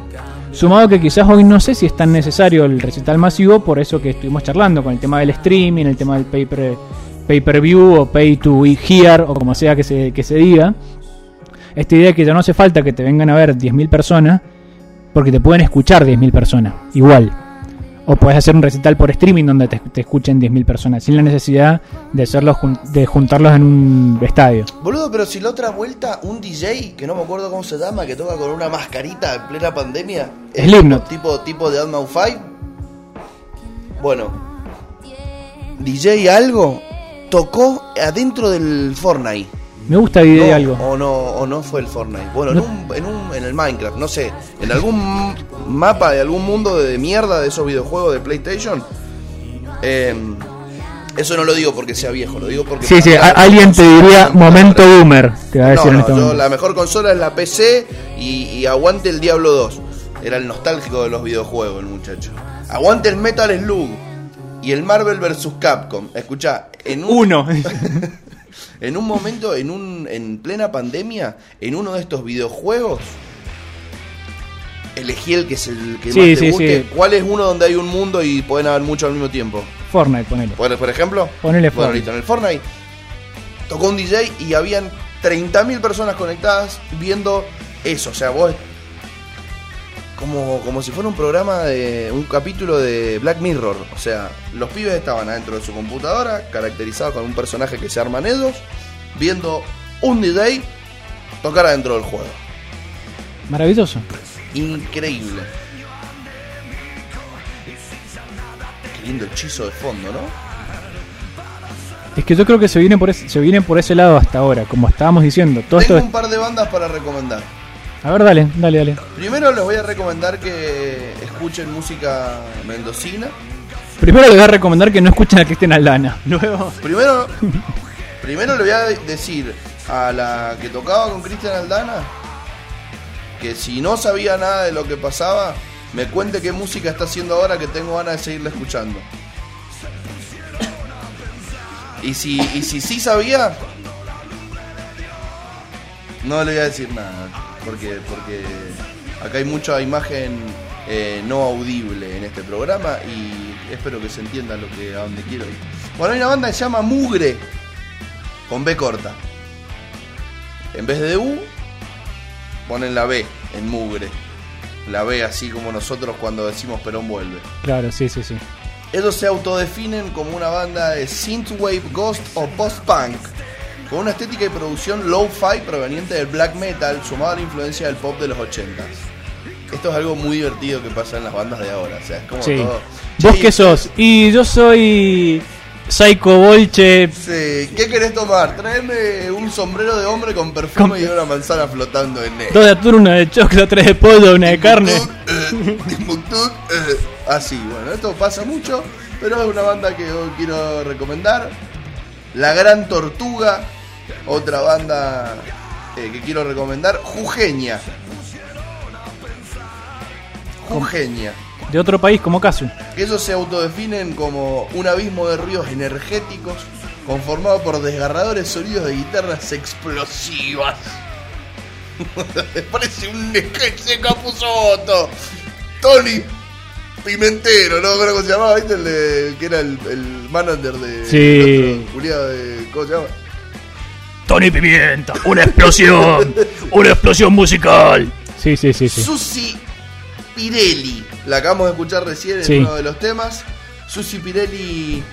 Sumado que quizás hoy no sé si es tan necesario el recital masivo, por eso que estuvimos charlando con el tema del streaming, el tema del paper, pay o pay to hear o como sea que se, que se diga. Esta idea de que ya no hace falta que te vengan a ver 10.000 personas, porque te pueden escuchar 10.000 personas, igual. O puedes hacer un recital por streaming donde te, te escuchen 10.000 personas, sin la necesidad de hacerlos jun- de juntarlos en un estadio. Boludo, pero si la otra vuelta un DJ, que no me acuerdo cómo se llama, que toca con una mascarita en plena pandemia, es Slipknot. tipo, tipo de Adman 5. Bueno, DJ algo tocó adentro del Fortnite. Me gusta DJ No, algo. O no, o no fue el Fortnite. Bueno, en, un, en, un, en el Minecraft, no sé. En algún mapa de algún mundo de mierda de esos videojuegos de PlayStation. eh, eso no lo digo porque sea viejo, lo digo porque. Sí, sí, alguien te diría momento boomer, te va a decir No, en no, este yo, momento. la mejor consola es la PC y, y aguante el Diablo 2. Era el nostálgico de los videojuegos, el muchacho. Aguante el Metal Slug y el Marvel vs. Capcom. Escucha, en un, Uno. en un momento, en un en plena pandemia, en uno de estos videojuegos, elegí el que es el que Sí, más te sí, guste. sí. ¿Cuál es uno donde hay un mundo y pueden haber muchos al mismo tiempo? Fortnite, ponele. Por, por ejemplo, Ponele bueno, Fortnite. listo, en el Fortnite tocó un DJ y habían 30.000 personas conectadas viendo eso. O sea, vos. Como, como si fuera un programa de. un capítulo de Black Mirror. O sea, los pibes estaban adentro de su computadora, caracterizados con un personaje que se arman ellos, viendo un DJ tocar adentro del juego. Maravilloso. Increíble. Qué lindo hechizo de fondo, ¿no? Es que yo creo que se viene por ese, se viene por ese lado hasta ahora, como estábamos diciendo. Todo Tengo esto un par de bandas para recomendar. A ver, dale, dale, dale. Primero les voy a recomendar que escuchen música mendocina. Primero les voy a recomendar que no escuchen a Cristian Aldana. Luego. Primero, primero le voy a decir a la que tocaba con Cristian Aldana que si no sabía nada de lo que pasaba, me cuente qué música está haciendo ahora que tengo ganas de seguirla escuchando. Y si, y si sí sabía, no le voy a decir nada, porque, porque acá hay mucha imagen eh, no audible en este programa y espero que se entienda lo que a donde quiero ir. Bueno, hay una banda que se llama Mugre, con B corta. En vez de U, ponen la B en Mugre. La B así como nosotros cuando decimos Perón vuelve. Claro, sí, sí, sí. Ellos se autodefinen como una banda de synthwave, ghost o post-punk, con una estética y producción low-fi proveniente del black metal, sumada a la influencia del pop de los 80s. Esto es algo muy divertido que pasa en las bandas de ahora, o sea, es como Sí. todo... ¿Vos qué sos? Y yo soy. Psycho Bolche. Sí, ¿Qué querés tomar? Tráeme un sombrero de hombre con perfume Con- y una manzana flotando en él. Dos de atún, una de choclo, tres de pollo, una de carne. Timbuktu, eh, Así, bueno, esto pasa mucho, pero es una banda que hoy quiero recomendar. La Gran Tortuga, otra banda eh, que quiero recomendar. Jujeña. Jujeña. De otro país, como Casu. que ellos se autodefinen como un abismo de ríos energéticos conformado por desgarradores sonidos de guitarras explosivas. Parece un sketch de Capuzoto. Tony Pimentero, ¿no? ¿Cómo se llamaba? ¿Viste? El, de- que era el, el manager de... Sí. el otro de... ¿Cómo se llama? Tony Pimienta, una explosión, una explosión musical. Sí, sí, sí, sí. Susi Pirelli. La acabamos de escuchar recién en Sí. uno de los temas. Susi Pirelli.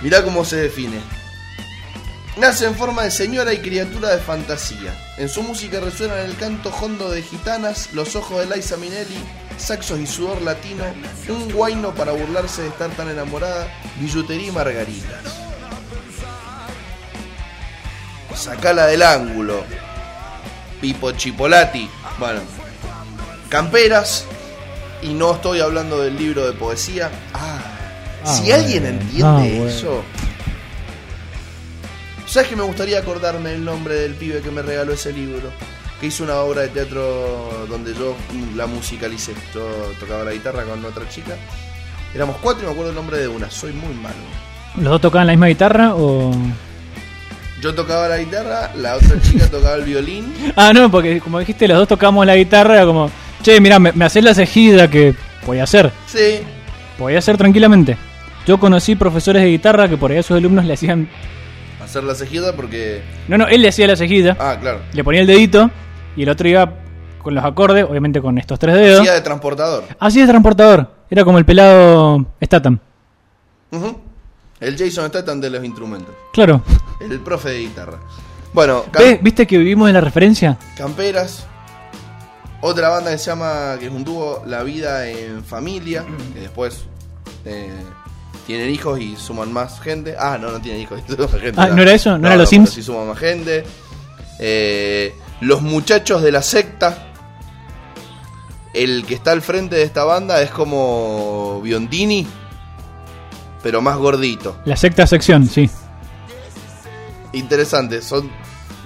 Mirá cómo se define. Nace en forma de señora y criatura de fantasía. En su música resuenan el canto hondo de gitanas, los ojos de Liza Minnelli, saxos y sudor latino, un guaino para burlarse de estar tan enamorada, billutería y margaritas. Sacala del ángulo. Pipo Chipolati. Bueno, camperas. Y no estoy hablando del libro de poesía. Ah, Ah, si bueno. alguien entiende Ah, bueno. eso. ¿Sabes que me gustaría acordarme el nombre del pibe que me regaló ese libro? Que hizo una obra de teatro donde yo la musicalicé. Yo tocaba la guitarra con otra chica. Éramos cuatro y me acuerdo el nombre de una. Soy muy malo. ¿Los dos tocaban la misma guitarra o.? Yo tocaba la guitarra, la otra chica tocaba el violín. Ah, no, porque como dijiste, los dos tocamos la guitarra, era como, che, mira, me, me haces la cejida que podía hacer, Sí, podía hacer tranquilamente. Yo conocí profesores de guitarra que por ahí a sus alumnos le hacían. hacer la cejida porque. No, no, él le hacía la cejida, Ah, claro. le ponía el dedito y el otro iba con los acordes, obviamente con estos tres dedos. Hacía de transportador. Así de transportador. Era como el pelado Statham. Ujú. El Jason Statham de los instrumentos. Claro. El profe de guitarra. Bueno. ¿Viste que vivimos en la referencia? Camperas. Otra banda que se llama, que es un dúo, La Vida en Familia. Que después eh, tienen hijos y suman más gente. Ah, no, no tienen hijos y suman más gente. Ah, ¿no era eso? ¿No era los Sims? Sí suman más gente. Eh, los muchachos de la secta. El que está al frente de esta banda es como Biondini, pero más gordito. La sexta sección, sí. Interesante, son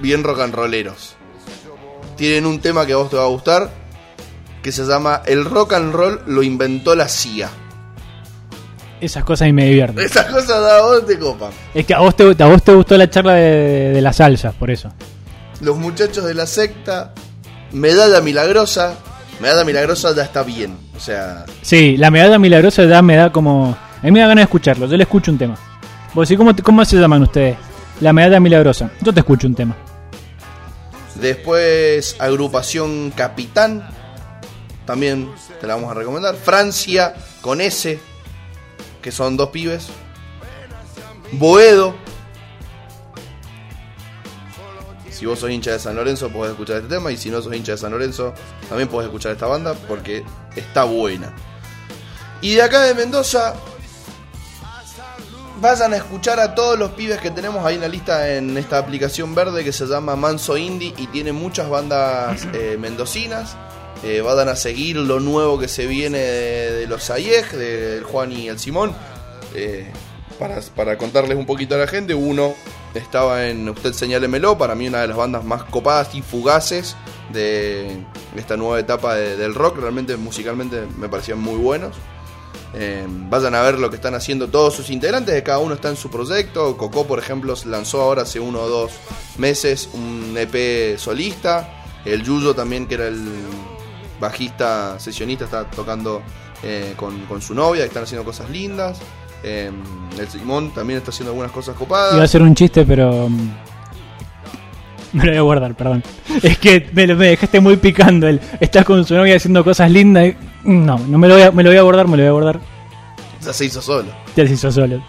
bien rock and rolleros. Tienen un tema que a vos te va a gustar, que se llama El rock and roll lo inventó la CIA. Esas cosas ahí me divierten. Esas cosas a vos te copan. Es que a vos te, a vos te gustó la charla de, de la salsa, por eso. Los muchachos de la secta, Medalla Milagrosa. Medalla Milagrosa ya está bien. O sea, Sí, la medalla milagrosa ya me da como... A mí me da ganas de escucharlo, yo le escucho un tema. Vos decís, ¿cómo, ¿cómo se llaman ustedes? La medalla milagrosa. Yo te escucho un tema. después Agrupación Capitán. También te la vamos a recomendar. Francia con S, que son dos pibes. Boedo. Si vos sos hincha de San Lorenzo, podés escuchar este tema. Y si no sos hincha de San Lorenzo, también podés escuchar esta banda porque está buena. Y de acá de Mendoza, vayan a escuchar a todos los pibes que tenemos ahí en la lista en esta aplicación verde que se llama Manso Indie y tiene muchas bandas eh, mendocinas. Eh, vayan a seguir lo nuevo que se viene de, los Ayej, del Juan y el Simón. Eh, para, para contarles un poquito a la gente, uno estaba en Usted Señálemelo, para mí una de las bandas más copadas y fugaces de esta nueva etapa de- del rock. Realmente musicalmente me parecían muy buenos. Eh, vayan a ver lo que están haciendo todos sus integrantes, de cada uno está en su proyecto. Coco, por ejemplo, lanzó ahora hace uno o dos meses un EP solista. El Yuyo también, que era el bajista sesionista, está tocando eh, con, su novia, que están haciendo cosas lindas. Eh, el Simón también está haciendo algunas cosas copadas. Iba a ser un chiste, pero... mm, Me lo voy a guardar, perdón. Es que me dejaste muy picando. El, estás con su novia haciendo cosas lindas. No, no me lo, voy a, me lo voy a guardar, me lo voy a guardar. Ya se hizo solo. Ya se hizo solo.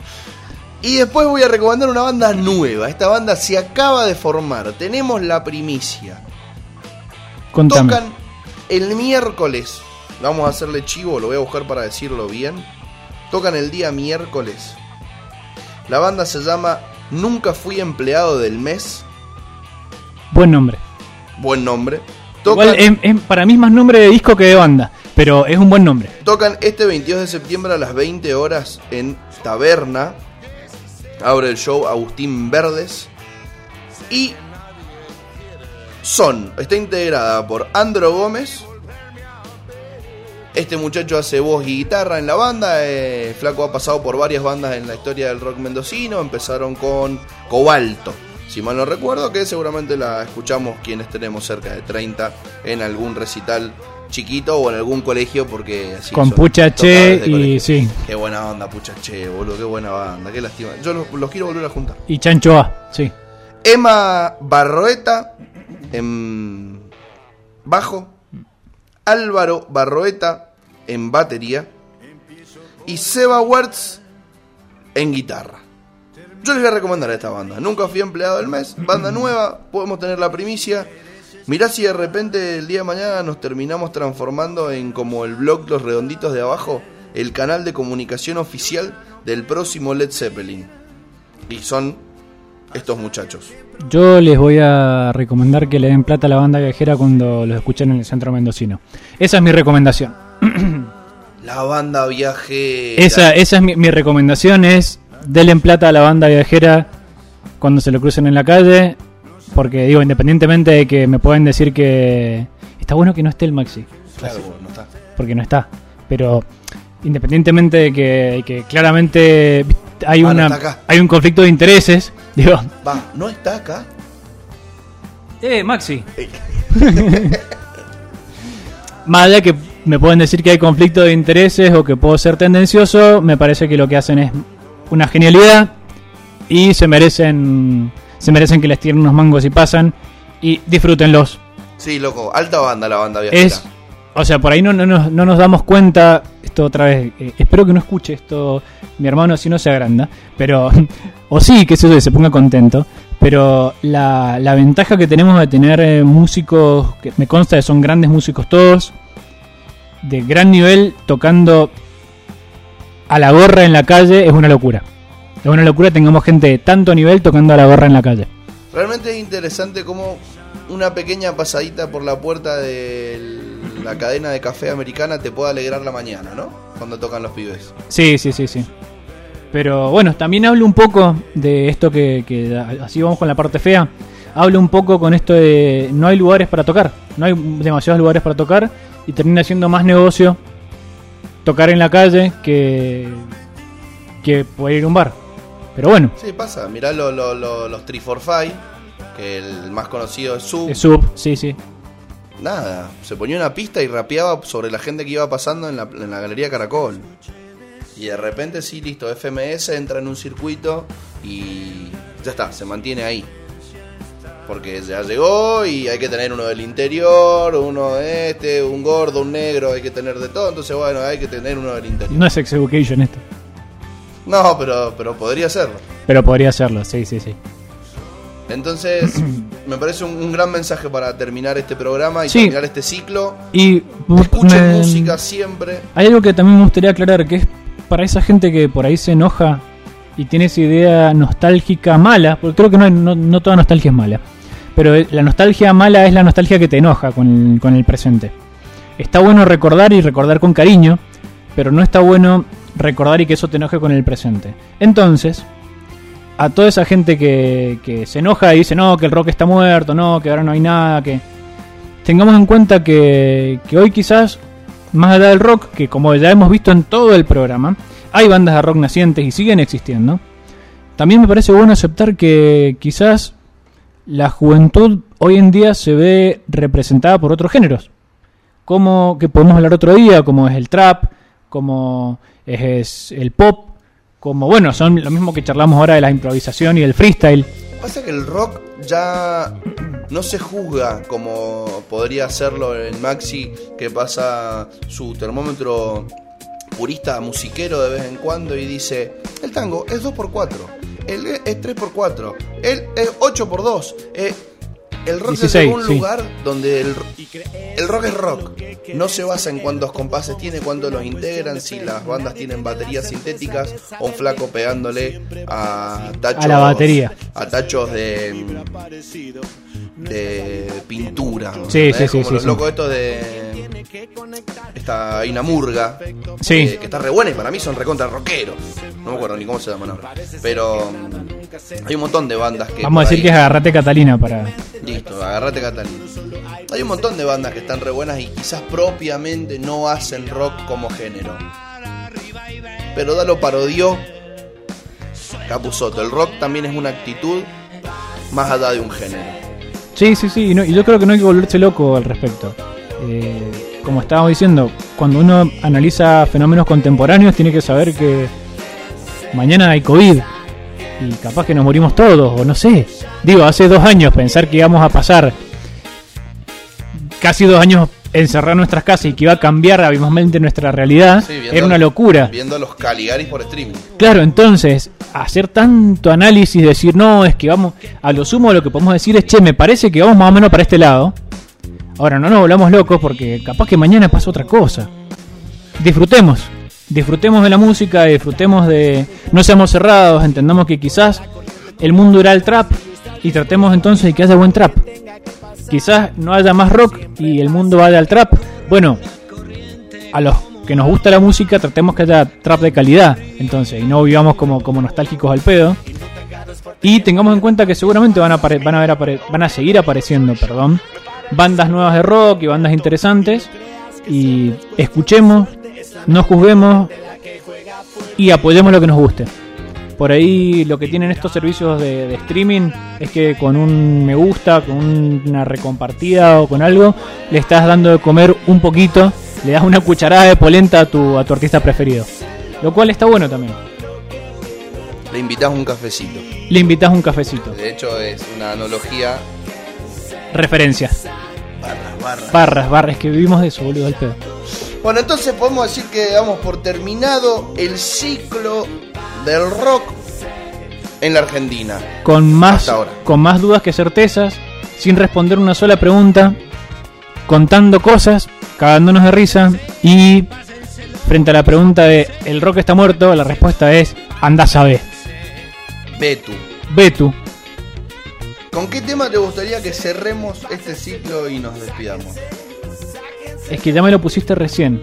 Y después voy a recomendar una banda nueva. Esta banda se acaba de formar. Tenemos la primicia. Contame. Tocan el miércoles. Vamos a hacerle chivo, lo voy a buscar para decirlo bien. Tocan el día miércoles. La banda se llama Nunca fui empleado del mes. Buen nombre. Buen nombre. Tocan, Igual para mí es más nombre de disco que de banda. Pero es un buen nombre. tocan este 22 de septiembre a las 20 horas en Taberna. Abre el show Agustín Verdes. Y son, está integrada por Andro Gómez. Este muchacho hace voz y guitarra en la banda. eh, Flaco ha pasado por varias bandas en la historia del rock mendocino. Empezaron con Cobalto, si mal no recuerdo, que seguramente la escuchamos quienes tenemos cerca de 30 en algún recital chiquito o en algún colegio, porque así Con son Pucha tocadas Che de y sí. Qué buena onda, Pucha Che, boludo, qué buena banda, qué lástima. Yo los, los quiero volver a juntar. Y Chancho A, sí. Emma Barroeta en bajo, Álvaro Barroeta en batería y Seba Wertz en guitarra. Yo les voy a recomendar a esta banda. Nunca fui empleado del mes, banda nueva, podemos tener la primicia. Mirá si de repente el día de mañana nos terminamos transformando en como el blog Los Redonditos de Abajo, el canal de comunicación oficial del próximo Led Zeppelin. Y son estos muchachos. Yo les voy a recomendar que le den plata a la banda viajera cuando los escuchen en el centro mendocino. Esa es mi recomendación. La banda viaje. Esa, esa es mi, mi recomendación es denle plata a la banda viajera cuando se lo crucen en la calle. Porque digo, independientemente de que me pueden decir que está bueno que no esté el Maxi, Claro, no está. porque no está. Pero independientemente de que, que claramente hay Ah, una hay un conflicto de intereses, digo, Va, no está acá. eh, Maxi. Más allá que me pueden decir que hay conflicto de intereses o que puedo ser tendencioso, me parece que lo que hacen es una genialidad y se merecen se merecen que les tiren unos mangos y pasan y disfrútenlos. Sí, loco, alta banda la banda viajera. Es O sea, por ahí no, no, nos- no nos damos cuenta. Esto otra vez. eh, espero que no escuche esto mi hermano, si no se agranda. Pero. O sí, que se, se ponga contento. Pero la, la ventaja que tenemos de tener eh, músicos. que me consta que son grandes músicos todos. De gran nivel, tocando a la gorra en la calle, es una locura. Es una locura tengamos gente de tanto nivel tocando a la gorra en la calle. Realmente es interesante cómo una pequeña pasadita por la puerta de la cadena de café americana te puede alegrar la mañana, ¿no? Cuando tocan los pibes. Sí, sí, sí, sí. Pero bueno, también hablo un poco de esto que, que así vamos con la parte fea. Hablo un poco con esto de no hay lugares para tocar, no hay demasiados lugares para tocar y termina siendo más negocio tocar en la calle que que poder ir a un bar. Pero bueno, Sí, pasa. Mirá lo- lo- lo- los 345, que el más conocido es Sub. es sub, sí, sí. Nada, se ponía una pista y rapeaba sobre la gente que iba pasando en la, en la galería Caracol. Y de repente, sí, listo, FMS entra en un circuito y ya está, se mantiene ahí. Porque ya llegó y hay que tener uno del interior, uno de este, un gordo, un negro, hay que tener de todo. Entonces, bueno, hay que tener uno del interior. No es Sex Education esto, No, pero, pero podría serlo. pero podría serlo, sí, sí, sí. Entonces, me parece un, un gran mensaje para terminar este programa y Sí. terminar este ciclo. Y Escuchen me- música siempre. Hay algo que también me gustaría aclarar, que es para esa gente que por ahí se enoja y tiene esa idea nostálgica mala, porque creo que no, no, no toda nostalgia es mala, pero la nostalgia mala es la nostalgia que te enoja con, con el presente. Está bueno recordar y recordar con cariño, pero no está bueno recordar y que eso te enoje con el presente. Entonces, a toda esa gente que, se enoja y dice, no, que el rock está muerto, no, que ahora no hay nada, que... Tengamos en cuenta que, que hoy quizás más allá del rock, que como ya hemos visto en todo el programa, hay bandas de rock nacientes y siguen existiendo. También me parece bueno aceptar que quizás la juventud hoy en día se ve representada por otros géneros. Como que podemos hablar otro día, como es el trap, como es, el pop, como bueno, son lo mismo que charlamos ahora de la improvisación y el freestyle. Pasa que el rock ya no se juzga como podría hacerlo el Maxi, que pasa su termómetro purista musiquero de vez en cuando y dice, el tango es 2x4, el es 3x4, el es 8x2. eh, el rock 16, se llegó a un sí. lugar donde el, el rock es rock. No se basa en cuántos compases tiene, cuántos los integran, si las bandas tienen baterías sintéticas o un flaco pegándole a tachos, A la batería. a tachos de, de pintura. ¿no? Sí, ¿Eh? sí, sí, Como sí, los sí. locos estos de esta hay una murga Sí. eh, que está re buena y para mí son recontra rockeros. No me acuerdo ni cómo se llaman ahora. Pero hay un montón de bandas que Vamos a decir ahí- que es agarrate Catalina para... Listo, agarrate Catalina. Hay un montón de bandas que están re buenas y quizás propiamente no hacen rock como género. Pero Dalo parodió Capuzoto. El rock también es una actitud más allá de un género. Sí, sí, sí, y, no- y yo creo que no hay que volverse loco al respecto. Eh, como estábamos diciendo, cuando uno analiza fenómenos contemporáneos tiene que saber que mañana hay COVID y capaz que nos morimos todos, o no sé. Digo, hace dos años pensar que íbamos a pasar casi dos años encerrar nuestras casas y que iba a cambiar abismalmente nuestra realidad Sí, viendo- era una locura. Viendo a los Caligaris por streaming. Claro, entonces, hacer tanto análisis, decir, no, es que vamos, a lo sumo lo que podemos decir es, che, me parece que vamos más o menos para este lado. Ahora, no nos volvamos locos porque capaz que mañana pasa otra cosa. Disfrutemos, disfrutemos de la música, disfrutemos de... No seamos cerrados, entendamos que quizás el mundo irá al trap y tratemos entonces de que haya buen trap. Quizás no haya más rock y el mundo vaya al trap. Bueno, a los que nos gusta la música tratemos que haya trap de calidad, entonces, y no vivamos como, como nostálgicos al pedo. Y tengamos en cuenta que seguramente van a, van a, ver van a seguir apareciendo, perdón, bandas nuevas de rock y bandas interesantes. Y escuchemos, no juzguemos y apoyemos lo que nos guste. Por ahí lo que tienen estos servicios de, de streaming es que con un me gusta, con una recompartida o con algo, le estás dando de comer un poquito, le das una cucharada de polenta a tu, a tu artista preferido. Lo cual está bueno también. Le invitas un cafecito. Le invitas un cafecito. De hecho, es una analogía Referencias. barra. barras. Barras, barras, que vivimos de eso, boludo, al pedo. Bueno, entonces podemos decir que damos por terminado el ciclo del rock en la Argentina. Con más, ahora. con más dudas que certezas, sin responder una sola pregunta, contando cosas, cagándonos de risa y frente a la pregunta de ¿el rock está muerto? La respuesta es anda a. Betu. Ve tú. ¿Con qué tema te gustaría que cerremos este ciclo y nos despidamos? Es que ya me lo pusiste recién.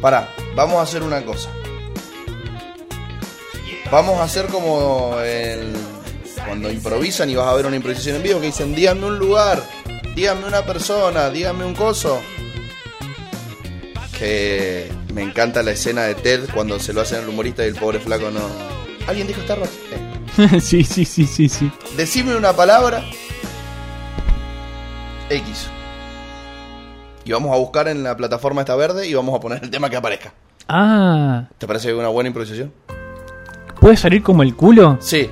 Pará, vamos a hacer una cosa. Vamos a hacer como el... cuando improvisan y vas a ver una improvisación en vivo que dicen, díganme un lugar, díganme una persona, díganme un coso. Que me encanta la escena de Ted cuando se lo hacen al humorista y el pobre flaco no... ¿Alguien dijo Star Wars? Eh. sí, sí, sí, sí, sí. Decime una palabra. X. Y vamos a buscar en la plataforma esta verde y vamos a poner el tema que aparezca. Ah, ¿Te parece una buena improvisación? ¿puede salir como el culo? Sí.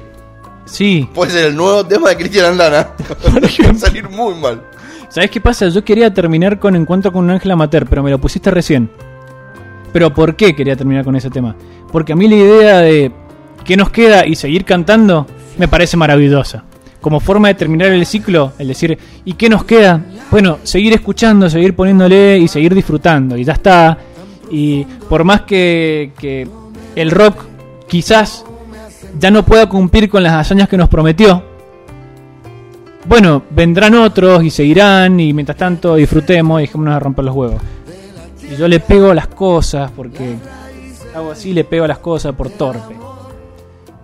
Sí. Puede ser el nuevo tema de Cristian Andana. A salir muy mal. ¿Sabes qué pasa? Yo quería terminar con Encuentro con un ángel amateur, pero me lo pusiste recién. Pero ¿por qué quería terminar con ese tema? Porque a mí la idea de qué nos queda y seguir cantando me parece maravillosa. Como forma de terminar el ciclo, el decir, ¿y qué nos queda? Bueno, seguir escuchando, seguir poniéndole y seguir disfrutando. Y ya está. Y por más que, que el rock quizás ya no pueda cumplir con las hazañas que nos prometió, bueno, vendrán otros y seguirán y mientras tanto disfrutemos y dejémonos de romper los huevos. Y yo le pego las cosas porque hago así, le pego las cosas por torpe.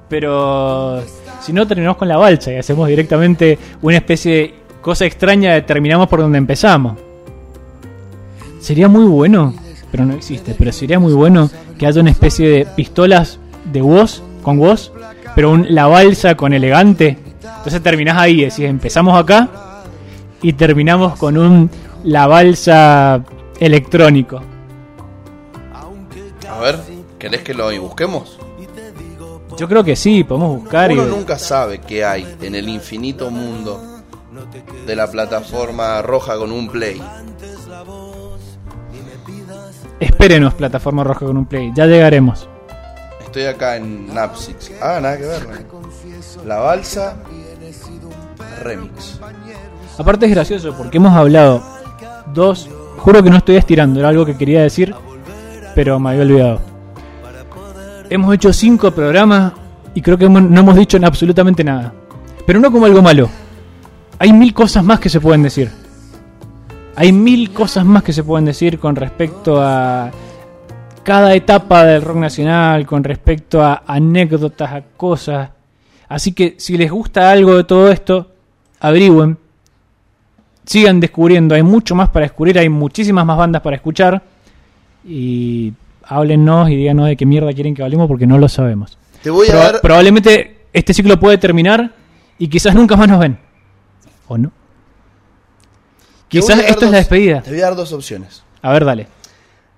Pero si no terminamos con la balsa y hacemos directamente una especie de cosa extraña de terminamos por donde empezamos. Sería muy bueno, pero no existe, pero sería muy bueno que haya una especie de pistolas de voz, con voz, pero un, la balsa con elegante. Entonces terminás ahí, decís, empezamos acá y terminamos con un la balsa electrónico. A ver, ¿querés que lo busquemos? Yo creo que sí, podemos buscar y Uno nunca sabe qué hay en el infinito mundo de la plataforma roja con un play. espérenos plataforma roja con un play, ya llegaremos. Estoy acá en Napsix. Ah, nada que ver. ¿no? La balsa remix. Aparte es gracioso porque hemos hablado dos, juro que no estoy estirando, era algo que quería decir, pero me había olvidado. Hemos hecho cinco programas y creo que no hemos dicho en absolutamente nada. Pero no como algo malo. Hay mil cosas más que se pueden decir. Hay mil cosas más que se pueden decir con respecto a cada etapa del rock nacional, con respecto a anécdotas, a cosas. Así que si les gusta algo de todo esto, averigüen, sigan descubriendo, hay mucho más para descubrir, hay muchísimas más bandas para escuchar y háblennos y díganos de qué mierda quieren que hablemos porque no lo sabemos. Te voy a dar. Probablemente este ciclo puede terminar y quizás nunca más nos ven. ¿O no? Quizás esto es la despedida. Te voy a dar dos opciones. A ver, dale.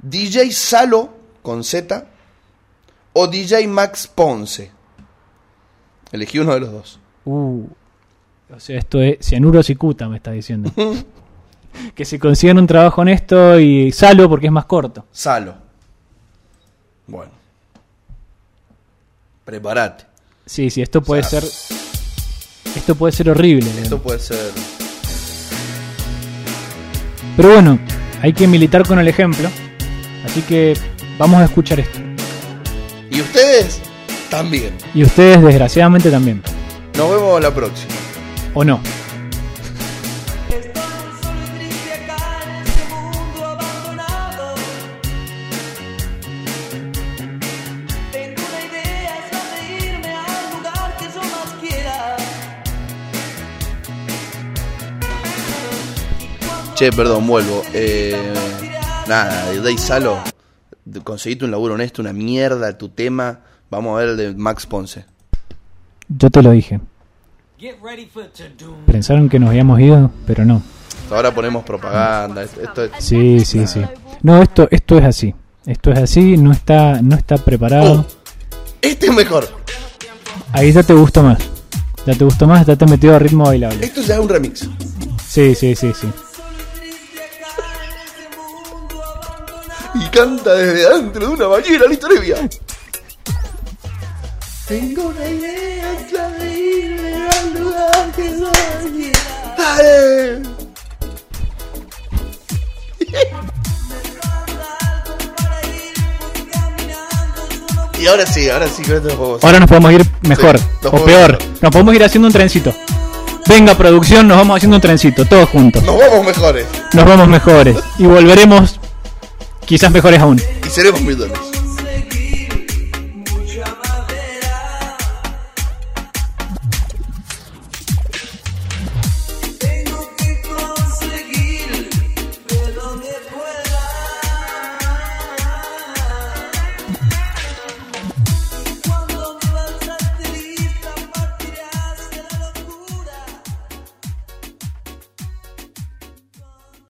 DJ Salo con Z o DJ Max Ponce. Elegí uno de los dos. Uh, o sea, esto es cianuro cicuta, me está diciendo. que se consigan un trabajo honesto y salvo porque es más corto. Salo. Bueno. Prepárate. Sí, sí, esto puede O sea, ser. Esto puede ser horrible. Esto puede ser. Pero bueno, hay que militar con el ejemplo. Así que vamos a escuchar esto. Y ustedes también. Y ustedes, desgraciadamente, también. Nos vemos la próxima. ¿O no? Che, perdón, vuelvo. Eh, nada, DJ Salo, conseguiste un laburo honesto, una mierda tu tema. Vamos a ver el de Max Ponce. Yo te lo dije. Pensaron que nos habíamos ido, pero no. Ahora ponemos propaganda. Esto, es- Sí, sí, sí. No, esto, esto es así. Esto es así, no está, no está preparado. Oh, este es mejor. Ahí ya te gustó más. Ya te gustó más, ya te metió a ritmo bailable. Esto ya es un remix. Sí, sí, sí, sí. Canta desde adentro de una bañera, listo, Livia. Tengo una idea increíble al lugar que soy. Dale. Y ahora sí, ahora sí, con esto nos podemos- Ahora nos podemos ir mejor. Sí, nos o podemos peor. ir. Nos podemos ir haciendo un trencito. Venga, producción, nos vamos haciendo un trencito. Todos juntos. Nos vamos mejores Nos vamos mejores. Y volveremos quizás mejores aún. y seremos millones.